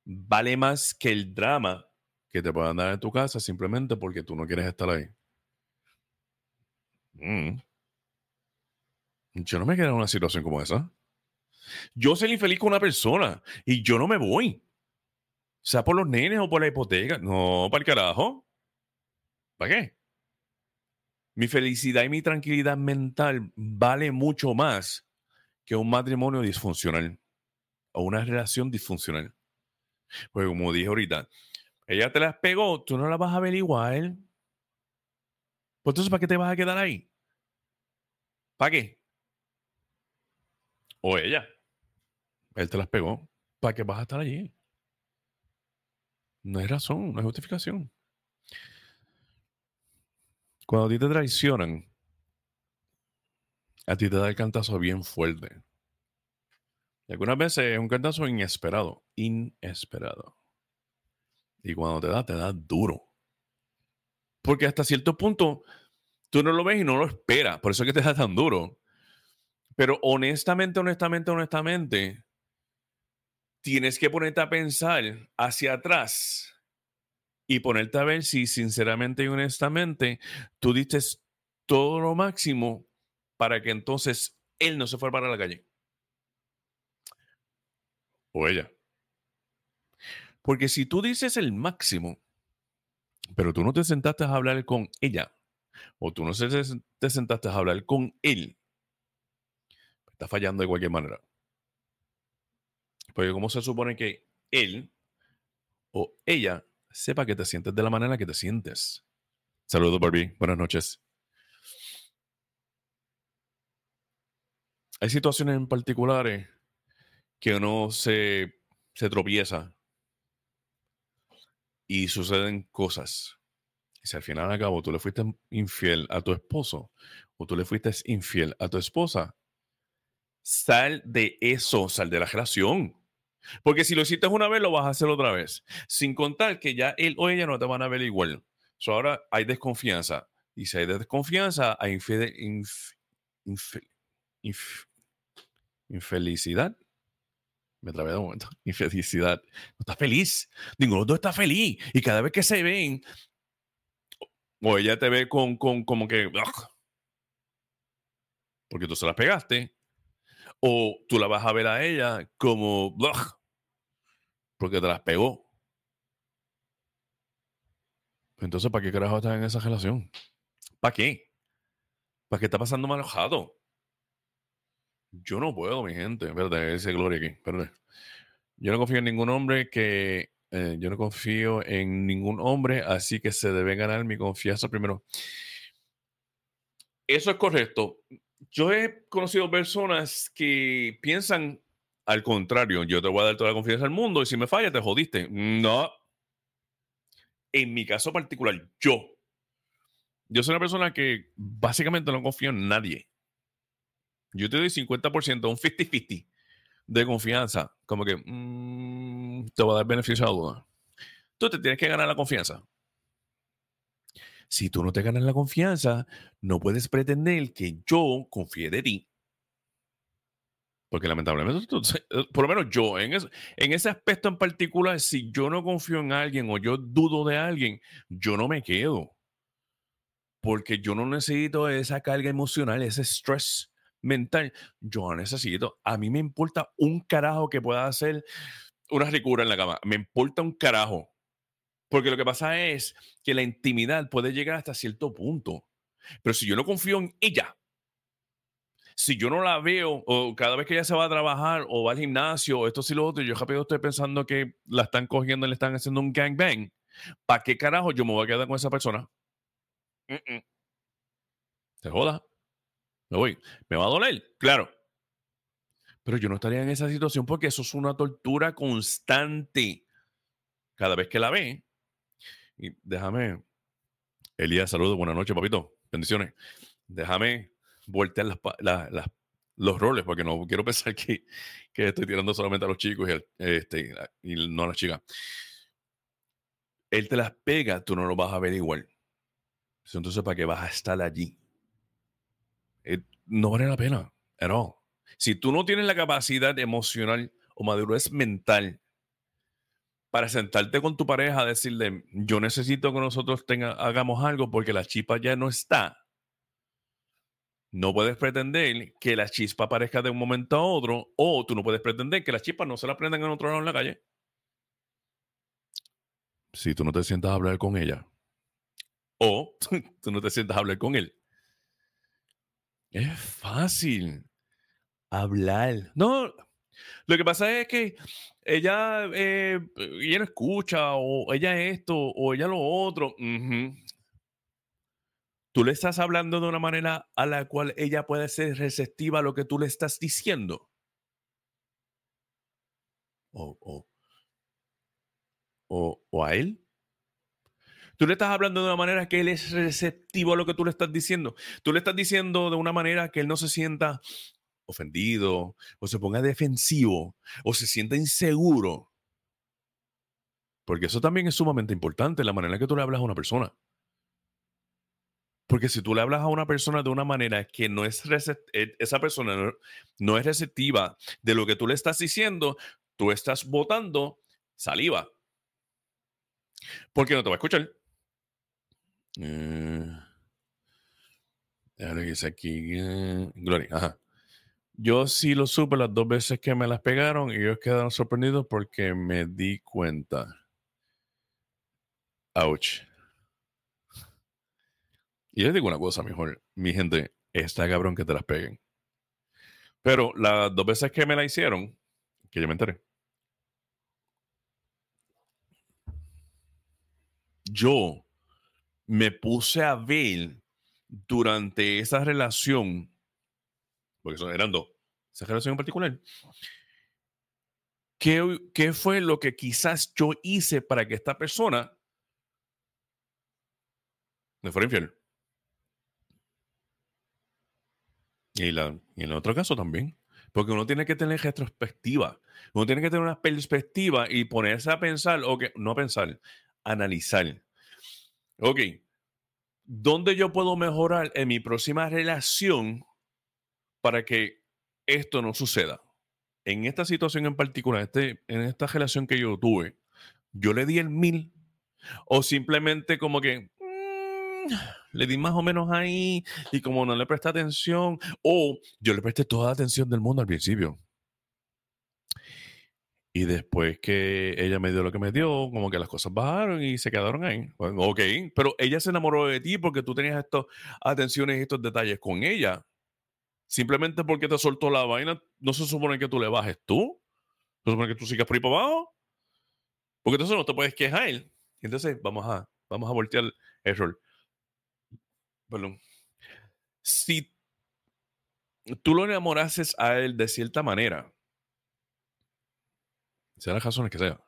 vale más que el drama que te puedan dar en tu casa simplemente porque tú no quieres estar ahí. Mm. Yo no me quedo en una situación como esa. Yo soy infeliz con una persona y yo no me voy. Sea por los nenes o por la hipoteca. No, para el carajo. ¿Para qué? Mi felicidad y mi tranquilidad mental vale mucho más que un matrimonio disfuncional o una relación disfuncional. Pues como dije ahorita, ella te las pegó, tú no la vas a ver igual. Pues entonces, ¿para qué te vas a quedar ahí? ¿Para qué? O ella. Él te las pegó. ¿Para qué vas a estar allí? No hay razón, no hay justificación. Cuando a ti te traicionan, a ti te da el cantazo bien fuerte. Y algunas veces es un cantazo inesperado, inesperado. Y cuando te da, te da duro. Porque hasta cierto punto tú no lo ves y no lo esperas. Por eso es que te da tan duro. Pero honestamente, honestamente, honestamente, tienes que ponerte a pensar hacia atrás y ponerte a ver si sinceramente y honestamente tú diste todo lo máximo para que entonces él no se fuera para la calle. O ella. Porque si tú dices el máximo, pero tú no te sentaste a hablar con ella, o tú no te sentaste a hablar con él, está fallando de cualquier manera. Porque ¿cómo se supone que él o ella sepa que te sientes de la manera que te sientes? Saludos, Barbie. Buenas noches. Hay situaciones en particulares que uno se, se tropieza y suceden cosas. Y si al final acabo cabo tú le fuiste infiel a tu esposo o tú le fuiste infiel a tu esposa, sal de eso, sal de la relación. Porque si lo hiciste una vez, lo vas a hacer otra vez. Sin contar que ya él o ella no te van a ver igual. ahora hay desconfianza. Y si hay desconfianza, hay infelicidad. Me trabé de un momento. Infelicidad. No está feliz. Ninguno de los está feliz. Y cada vez que se ven, o ella te ve con, con como que. Porque tú se las pegaste o tú la vas a ver a ella como, porque te las pegó. Entonces, ¿para qué carajo estás en esa relación? ¿Para qué? ¿Para qué está pasando mal enojado? Yo no puedo, mi gente. Espérate, ese Gloria aquí. Espérate. Yo no confío en ningún hombre que. Eh, yo no confío en ningún hombre, así que se debe ganar mi confianza primero. Eso es correcto yo he conocido personas que piensan al contrario, yo te voy a dar toda la confianza del mundo y si me falla te jodiste. No. En mi caso particular, yo. Yo soy una persona que básicamente no confío en nadie. Yo te doy 50%, un 50-50 de confianza. Como que mm, te va a dar beneficio a duda. Tú te tienes que ganar la confianza. Si tú no te ganas la confianza, no puedes pretender que yo confíe de ti. Porque lamentablemente, eh, por lo menos yo, en, ese aspecto en particular, si yo no confío en alguien o yo dudo de alguien, yo no me quedo. Porque yo no necesito esa carga emocional, ese stress mental. Yo necesito. A mí me importa un carajo que pueda hacer una ricura en la cama. Me importa un carajo. Porque lo que pasa es que la intimidad puede llegar hasta cierto punto. Pero si yo no confío en ella, si yo no la veo, o cada vez que ella se va a trabajar o va al gimnasio, o esto sí lo otro, yo rápido estoy pensando que la están cogiendo y le están haciendo un gangbang, ¿para qué carajo yo me voy a quedar con esa persona? Se joda. Me voy. ¿Me va a doler? Claro. Pero yo no estaría en esa situación porque eso es una tortura constante. Cada vez que la ve, y déjame, Elías, saludos, buenas noches, papito, bendiciones. Déjame voltear los roles, porque no quiero pensar que, estoy tirando solamente a los chicos y, este, y no a las chicas. Él te las pega, tú no lo vas a ver igual. Entonces, ¿para qué vas a estar allí? Eh, no vale la pena. No. Si tú no tienes la capacidad emocional o madurez mental para sentarte con tu pareja a decirle, yo necesito que nosotros tenga, hagamos algo porque la chispa ya no está. No puedes pretender que la chispa aparezca de un momento a otro o tú no puedes pretender que la chispa no se la prendan en otro lado en la calle. Si tú no te sientas a hablar con ella o tú no te sientas a hablar con él. Es fácil hablar. No, lo que pasa es que ella, eh, ella escucha, o ella esto, o ella lo otro. Tú le estás hablando de una manera a la cual ella puede ser receptiva a lo que tú le estás diciendo. O, o, o a él. Tú le estás hablando de una manera que él es receptivo a lo que tú le estás diciendo. Tú le estás diciendo de una manera que él no se sienta ofendido, o se ponga defensivo, o se sienta inseguro. Porque eso también es sumamente importante, la manera en que tú le hablas a una persona. Porque si tú le hablas a una persona de una manera que no es e, esa persona no, es receptiva de lo que tú le estás diciendo, tú estás botando saliva. Porque no te va a escuchar. Eh, dice aquí. Eh, Gloria. Ajá. Yo sí lo supe las dos veces que me las pegaron y ellos quedaron sorprendidos porque me di cuenta. Ouch. Y les digo una cosa, mejor, mi gente, está cabrón que te las peguen. Pero las dos veces que me la hicieron, que yo me enteré, yo me puse a ver durante esa relación, porque son, eran dos, esa relación en particular, ¿qué, ¿qué fue lo que quizás yo hice para que esta persona me fuera infiel? Y, la, en el otro caso también. Porque uno tiene que tener retrospectiva. Uno tiene que tener una perspectiva y ponerse a pensar, o que no pensar, analizar. Ok, ¿dónde yo puedo mejorar en mi próxima relación para que esto no suceda? En esta situación en particular, este, en esta relación que yo tuve, yo le di el mil o simplemente como que mm, le di más o menos ahí y como no le presté atención, o yo le presté toda la atención del mundo al principio. Y después que ella me dio lo que me dio, como que las cosas bajaron y se quedaron ahí. ok, pero ella se enamoró de ti porque tú tenías estas atenciones y estos detalles con ella. Simplemente porque te soltó la vaina, no se supone que tú le bajes tú. Se supone que tú sigas por ahí para abajo. Porque entonces no te puedes quejar. Entonces vamos a, vamos a voltear el rol perdón, si tú lo enamorases a él de cierta manera, sea las razones que sea.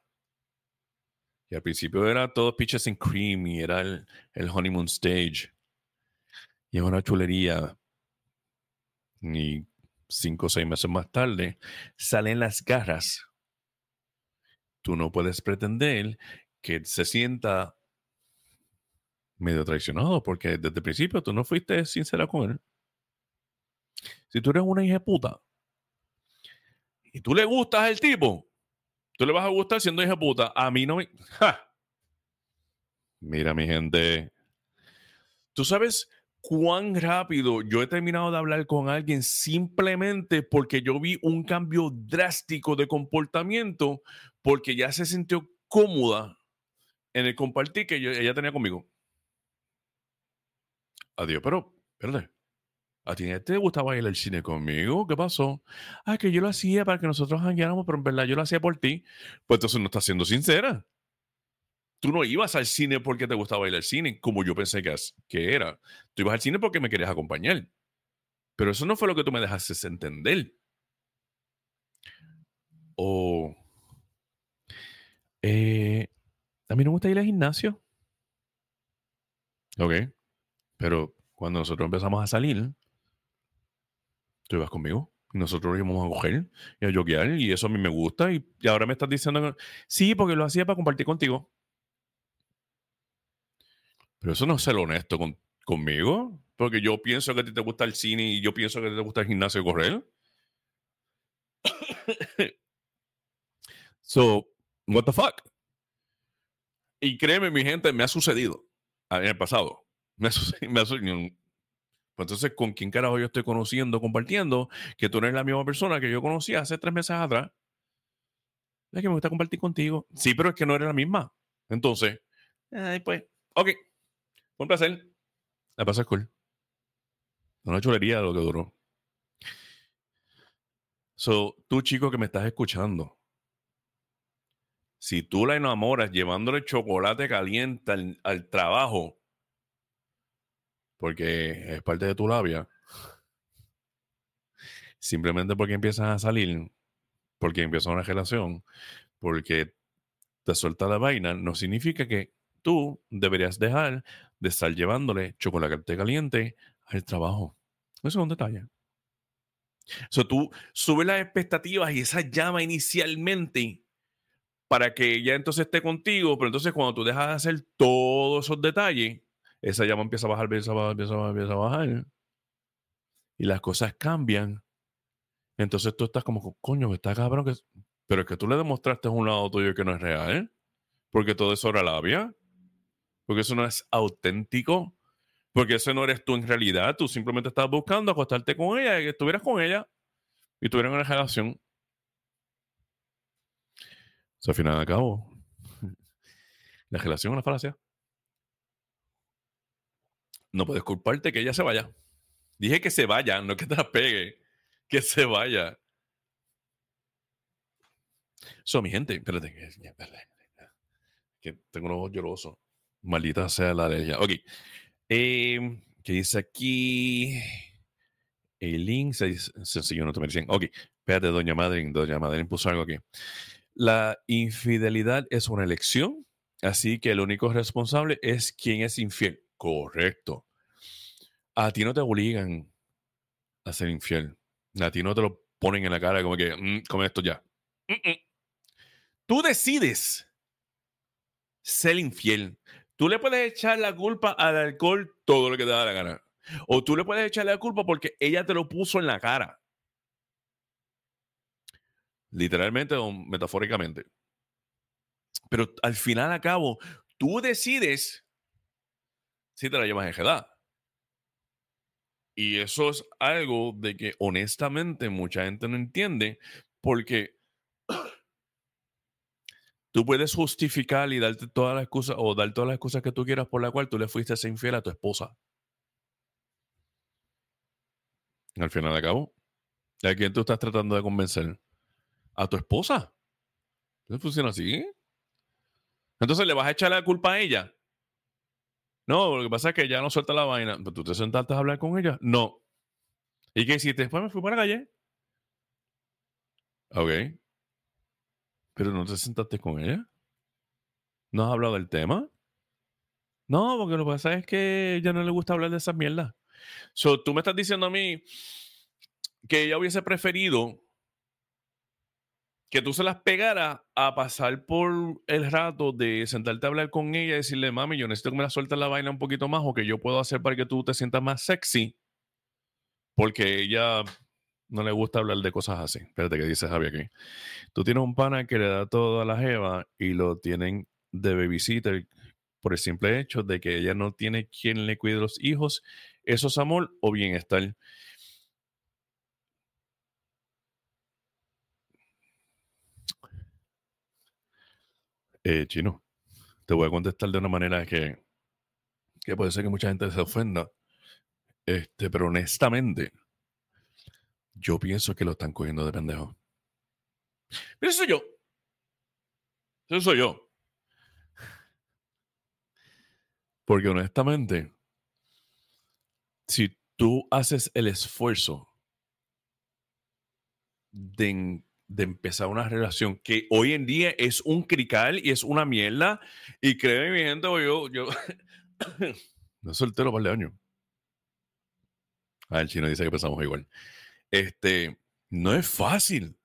Y al principio era todo pitches and cream y era el, el honeymoon stage. Y es una chulería. Y cinco o seis meses más tarde salen las garras. Tú no puedes pretender que se sienta medio traicionado porque desde el principio tú no fuiste sincera con él. Si tú eres una hija puta y tú le gustas al tipo, tú le vas a gustar siendo hija puta. A mí no me. Mira, mi gente. Tú sabes cuán rápido yo he terminado de hablar con alguien simplemente porque yo vi un cambio drástico de comportamiento porque ya se sintió cómoda en el compartir que ella tenía conmigo. Adiós, pero, espérate. ¿A ti te gustaba ir al cine conmigo? ¿Qué pasó? Ah, que yo lo hacía para que nosotros jangueáramos, pero en verdad yo lo hacía por ti. Pues entonces no estás siendo sincera. Tú no ibas al cine porque te gustaba ir al cine, como yo pensé que, era. Tú ibas al cine porque me querías acompañar. Pero eso no fue lo que tú me dejaste entender. O. Eh, a mí no me gusta ir al gimnasio. Ok. Pero cuando nosotros empezamos a salir, tú ibas conmigo. Nosotros íbamos a coger y a yoguear y eso a mí me gusta. Y, ahora me estás diciendo sí, porque lo hacía para compartir contigo. Pero eso no es ser honesto conmigo. Porque yo pienso que a ti te gusta el cine y yo pienso que te gusta el gimnasio y correr. so, what the fuck? Y créeme, mi gente, me ha sucedido en el pasado. Me me pues entonces, ¿con quién carajo yo estoy conociendo, compartiendo? Que tú no eres la misma persona que yo conocí hace tres meses atrás. Es que me gusta compartir contigo. Sí, pero es que no eres la misma. Entonces, ay, pues, ok. Un placer. La pasa cool. Una chulería lo que duró. So, tú, chico, que me estás escuchando, si tú la enamoras llevándole chocolate caliente al trabajo, porque es parte de tu labia, simplemente porque empiezas a salir, porque empieza una relación, porque te suelta la vaina, no significa que tú deberías dejar de estar llevándole chocolate caliente al trabajo. Eso es un detalle. So, tú subes las expectativas y esa llama inicialmente para que ella entonces esté contigo, pero entonces cuando tú dejas de hacer todos esos detalles, esa llama empieza a bajar, empieza a bajar, empieza a bajar, empieza a bajar. Y las cosas cambian. Entonces tú estás como, coño, está cabrón. Que... Pero es que tú le demostraste un lado tuyo que no es real. Porque todo eso era labia. Porque eso no es auténtico. Porque ese no eres tú en realidad. Tú simplemente estás buscando acostarte con ella y que estuvieras con ella y tuvieran una relación. O al final de cabo, la relación es una falacia. No puedes culparte que ella se vaya. Dije que se vaya, no que te la pegue. Que se vaya. Eso, mi gente, espérate, que tengo un ojo lloroso. Maldita sea la alergia. Ok. Eh, ¿Qué dice aquí? El link se, sencillo, no te merecen. Ok, espérate, doña Madre, doña Madre puso algo aquí. La infidelidad es una elección, así que el único responsable es quien es infiel. Correcto. A ti no te obligan a ser infiel. A ti no te lo ponen en la cara como que, mm, come esto ya. Tú decides ser infiel. Tú le puedes echar la culpa al alcohol todo lo que te da la gana. O tú le puedes echar la culpa porque ella te lo puso en la cara. Literalmente o metafóricamente. Pero al final, a cabo, tú decides si te la llevas en. Y eso es algo de que honestamente mucha gente no entiende porque tú puedes justificar y darte todas las excusas o dar todas las excusas que tú quieras por la cual tú le fuiste a ser infiel a tu esposa. Al final de cabo, ¿a quién tú estás tratando de convencer? ¿A tu esposa? ¿No funciona así? Entonces le vas a echar la culpa a ella. No, lo que pasa es que ella no suelta la vaina. ¿Pero tú te sentaste a hablar con ella? No. ¿Y qué hiciste? Después me fui para la calle. Ok. Pero no te sentaste con ella. ¿No has hablado del tema? No, porque lo que pasa es que ella no le gusta hablar de esa mierda. So, tú me estás diciendo a mí que ella hubiese preferido que tú se las pegaras a pasar por el rato de sentarte a hablar con ella y decirle, mami, yo necesito que me la sueltes la vaina un poquito más o que yo puedo hacer para que tú te sientas más sexy. Porque ella no le gusta hablar de cosas así. Espérate que dice Javier aquí. Tú tienes un pana que le da todo a la jeva y lo tienen de babysitter por el simple hecho de que ella no tiene quien le cuide los hijos. ¿Eso es amor o bienestar? Eh, chino, te voy a contestar de una manera que, que puede ser que mucha gente se ofenda. Este, pero honestamente, yo pienso que lo están cogiendo de pendejo. Pero eso soy yo. Eso soy yo. Porque honestamente, si tú haces el esfuerzo de, empezar una relación que hoy en día es un crical y es una mierda, y créeme, mi gente, yo, yo no soltero para el año. Ah, el chino dice que pensamos igual. Este, no es fácil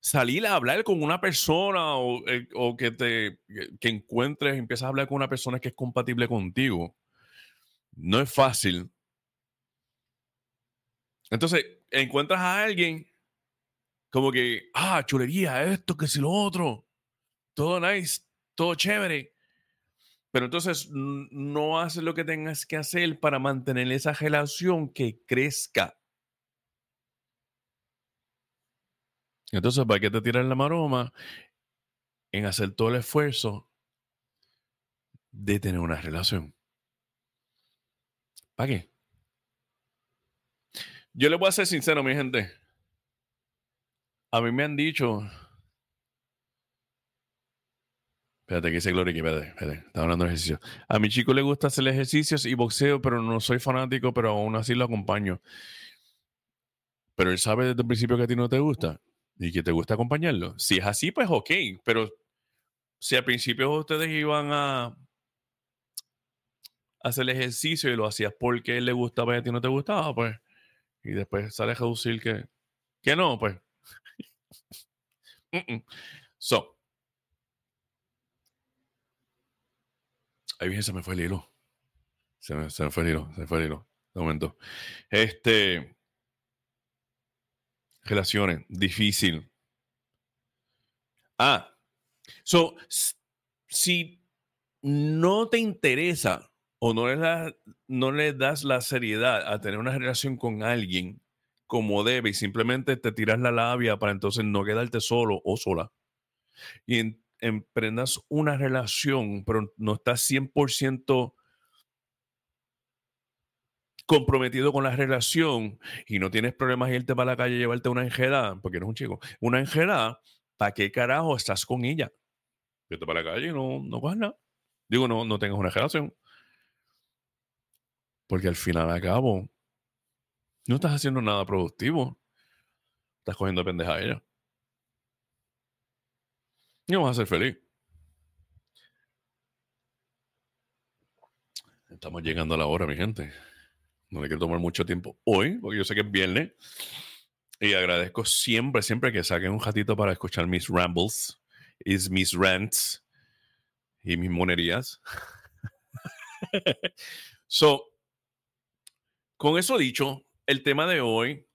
salir a hablar con una persona o, eh, que te que encuentres, empiezas a hablar con una persona que es compatible contigo. No es fácil. Entonces, encuentras a alguien como que, ah, chulería, esto, que si lo otro, todo nice, todo chévere. Pero entonces no haces lo que tengas que hacer para mantener esa relación que crezca. Entonces, ¿para qué te tiras la maroma en hacer todo el esfuerzo de tener una relación? ¿Para qué? Yo le voy a ser sincero, mi gente. A mí me han dicho. Espérate, que dice Gloria aquí, espérate, espérate. Está hablando de ejercicio. A mi chico le gusta hacer ejercicios y boxeo, pero no soy fanático, pero aún así lo acompaño. Pero él sabe desde el principio que a ti no te gusta y que te gusta acompañarlo. Si es así, pues ok, pero si al principio ustedes iban a hacer el ejercicio y lo hacías porque él le gustaba y a ti no te gustaba, pues y después sale a reducir que, que no, pues. so. Ahí bien se me fue el hilo. Se me, se me fue el hilo, se me fue el hilo. De momento. Este. Relaciones, difícil. Ah, so, si no te interesa o no le, no le das la seriedad a tener una relación con alguien como debe y simplemente te tiras la labia para entonces no quedarte solo o sola y emprendas una relación, pero no estás 100% comprometido con la relación y no tienes problemas irte para la calle y llevarte una enjeda, porque eres un chico, una enjeda, ¿para qué carajo estás con ella? Vete para la calle y no, no cojas nada. Digo, no, no tengas una relación. Porque al final a cabo, no estás haciendo nada productivo. Estás cogiendo pendeja a ella. Y no vas a ser feliz. Estamos llegando a la hora, mi gente. No le quiero tomar mucho tiempo hoy, porque yo sé que es viernes. Y agradezco siempre, siempre que saquen un ratito para escuchar mis rambles, is mis rants y mis monerías. so, con eso dicho, el tema de hoy,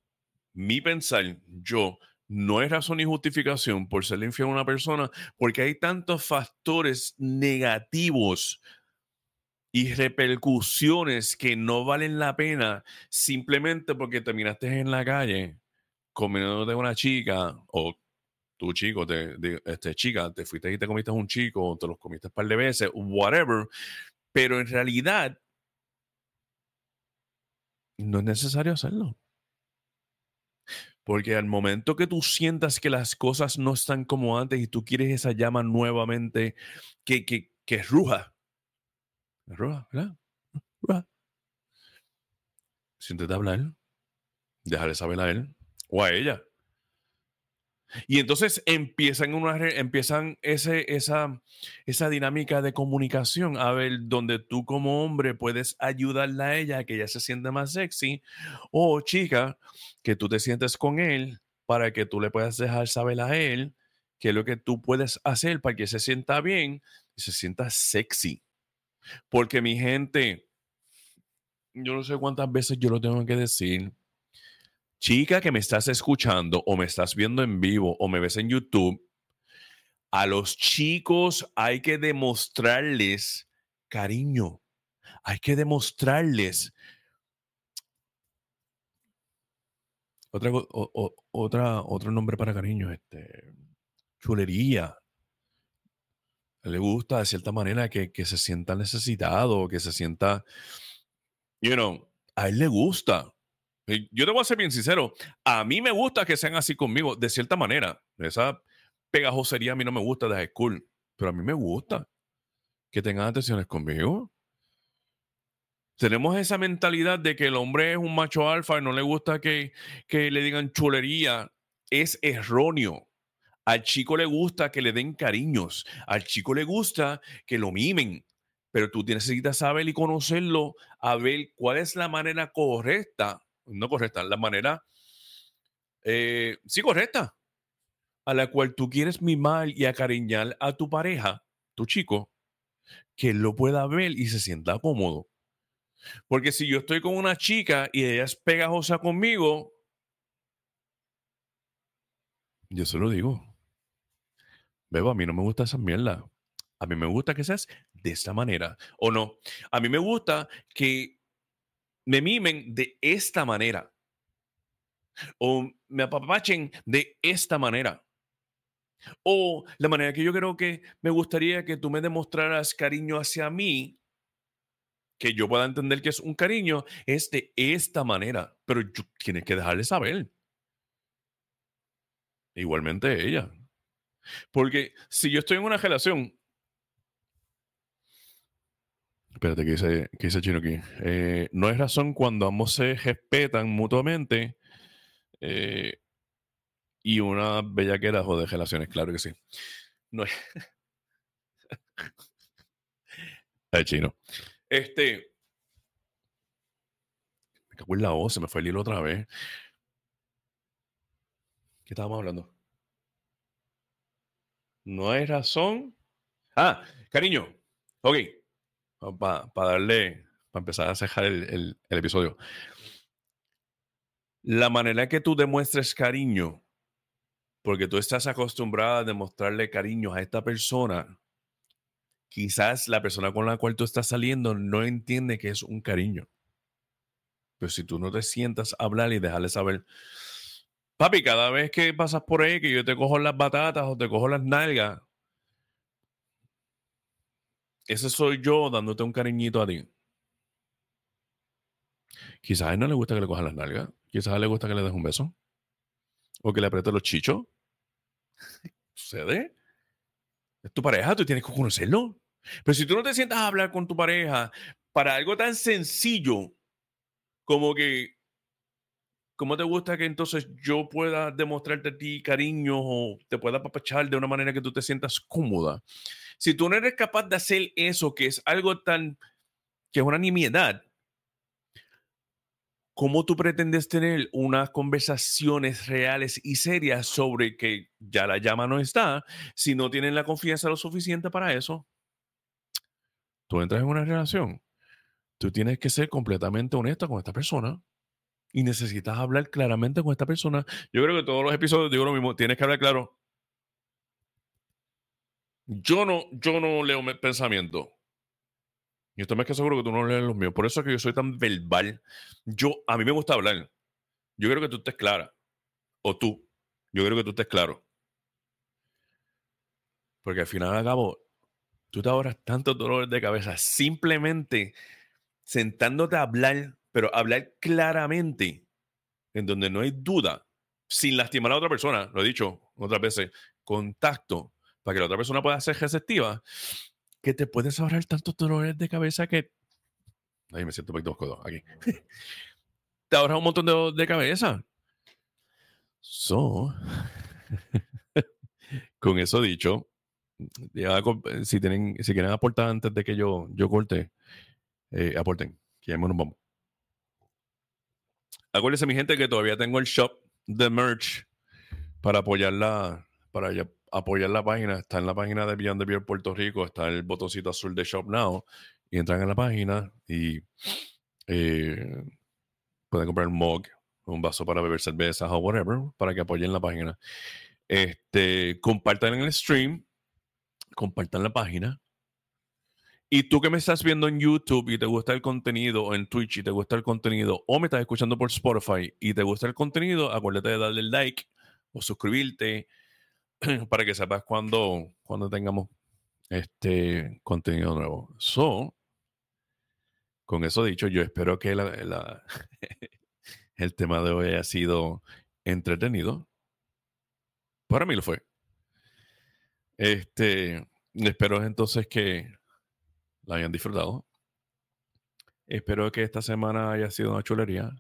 mi pensar, yo, no es razón ni justificación por ser infiel a una persona, porque hay tantos factores negativos y repercusiones que no valen la pena simplemente porque terminaste en la calle comiéndote una chica o tu chico, te, este, chica, te fuiste y te comiste un chico, te los comiste un par de veces, whatever, pero en realidad no es necesario hacerlo. Porque al momento que tú sientas que las cosas no están como antes y tú quieres esa llama nuevamente que, que, que ruja, Roja, ¿verdad? Roja. Siéntete a hablar. Dejarle saber a él o a ella. Y entonces empiezan, una, empiezan ese, esa, esa dinámica de comunicación, a ver, donde tú como hombre puedes ayudarla a ella a que ella se sienta más sexy, o chica, que tú te sientes con él para que tú le puedas dejar saber a él qué es lo que tú puedes hacer para que se sienta bien y se sienta sexy. Porque mi gente, yo no sé cuántas veces yo lo tengo que decir. Chica que me estás escuchando o me estás viendo en vivo o me ves en YouTube, a los chicos hay que demostrarles cariño. Hay que demostrarles otra, otra, otro nombre para cariño, este, chulería le gusta de cierta manera que, se sienta necesitado, que se sienta, you know, a él le gusta. Yo te voy a ser bien sincero, a mí me gusta que sean así conmigo, de cierta manera. Esa pegajosería a mí no me gusta de high school, pero a mí me gusta que tengan atenciones conmigo. Tenemos esa mentalidad de que el hombre es un macho alfa y no le gusta que, que le digan chulería. Es erróneo. Al chico le gusta que le den cariños, al chico le gusta que lo mimen, pero tú necesitas saber y conocerlo, a ver cuál es la manera correcta, no correcta, la manera, eh, sí correcta, a la cual tú quieres mimar y acariñar a tu pareja, tu chico, que él lo pueda ver y se sienta cómodo. Porque si yo estoy con una chica y ella es pegajosa conmigo, yo se lo digo. Bebo, a mí no me gusta esa mierda. A mí me gusta que seas de esta manera. O no. A mí me gusta que me mimen de esta manera. O me apapachen de esta manera. O la manera que yo creo que me gustaría que tú me demostraras cariño hacia mí, que yo pueda entender que es un cariño, es de esta manera. Pero tienes que dejarle saber. Igualmente ella. Porque si yo estoy en una relación. Espérate, ¿qué dice, qué dice Chino aquí? Eh, no es razón cuando ambos se respetan mutuamente eh, y una bellaquera de relaciones, claro que sí. No es. Ay, chino. Este. Cago la voz, se me fue el hilo otra vez. ¿Qué estábamos hablando? No hay razón. Ah, cariño. Ok. Para darle, para empezar a cejar el, el episodio. La manera que tú demuestres cariño, porque tú estás acostumbrada a demostrarle cariño a esta persona, quizás la persona con la cual tú estás saliendo no entiende que es un cariño. Pero si tú no te sientas a hablar y dejarle saber, papi, cada vez que pasas por ahí, que yo te cojo las batatas o te cojo las nalgas, ese soy yo dándote un cariñito a ti. Quizás a él no le gusta que le cojan las nalgas. Quizás a él le gusta que le des un beso. O que le apriete los chichos. Sucede. Es tu pareja, tú tienes que conocerlo. Pero si tú no te sientas a hablar con tu pareja para algo tan sencillo como que, ¿cómo te gusta que entonces yo pueda demostrarte a ti cariño o te pueda apapachar de una manera que tú te sientas cómoda? Si tú no eres capaz de hacer eso, que es algo tan, que es una nimiedad, ¿cómo tú pretendes tener unas conversaciones reales y serias sobre que ya la llama no está si no tienen la confianza lo suficiente para eso? Tú entras en una relación, tú tienes que ser completamente honesta con esta persona y necesitas hablar claramente con esta persona. Yo creo que todos los episodios digo lo mismo, tienes que hablar claro. Yo no, yo no leo pensamiento. Y estoy más que seguro que tú no lees los míos. Por eso es que yo soy tan verbal. Yo, a mí me gusta hablar. Yo creo que tú estés clara. O tú. Yo creo que tú estés claro. Porque al final al cabo, tú te ahorras tantos dolores de cabeza simplemente sentándote a hablar, pero hablar claramente, en donde no hay duda, sin lastimar a otra persona, lo he dicho otras veces, contacto, para que la otra persona pueda ser receptiva que te puedes ahorrar tantos dolores de cabeza que. Ahí me siento dos codos aquí. te ahorras un montón de, de cabeza. So, con eso dicho, si, tienen, si quieren aportar antes de que yo, yo corte, eh, aporten, que ya nos vamos. Acuérdense, mi gente, que todavía tengo el shop de merch para apoyarla, para apoyar la página, está en la página de Beyond the Beer Puerto Rico, está el botoncito azul de Shop Now, y entran en la página y eh, pueden comprar un mug, un vaso para beber cervezas o whatever, para que apoyen la página. Este, compartan el stream, compartan la página. Y tú que me estás viendo en YouTube y te gusta el contenido, o en Twitch y te gusta el contenido, o me estás escuchando por Spotify y te gusta el contenido, acuérdate de darle like o suscribirte para que sepas cuando, cuando tengamos este contenido nuevo. So, con eso dicho, yo espero que el tema de hoy haya sido entretenido. Para mí lo fue. Este, espero entonces que la hayan disfrutado. Espero que esta semana haya sido una chulería.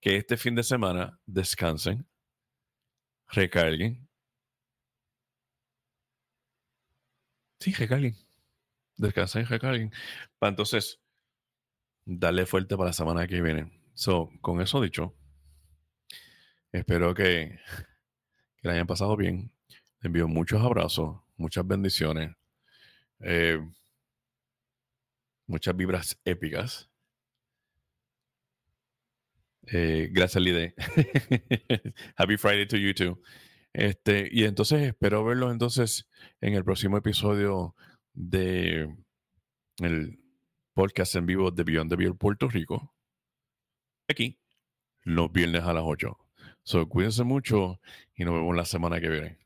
Que este fin de semana descansen, recarguen Sí, recarguen. Descansen recarguen. Para entonces darle fuerte para la semana que viene. So, con eso dicho, espero que, que la hayan pasado bien. Les envío muchos abrazos, muchas bendiciones, eh, muchas vibras épicas. Eh, gracias, Lide. Happy Friday to you too. Este, y entonces espero verlos entonces en el próximo episodio de el podcast en vivo de Beyond the Beer Puerto Rico. Aquí, los viernes a las 8. So, cuídense mucho y nos vemos la semana que viene.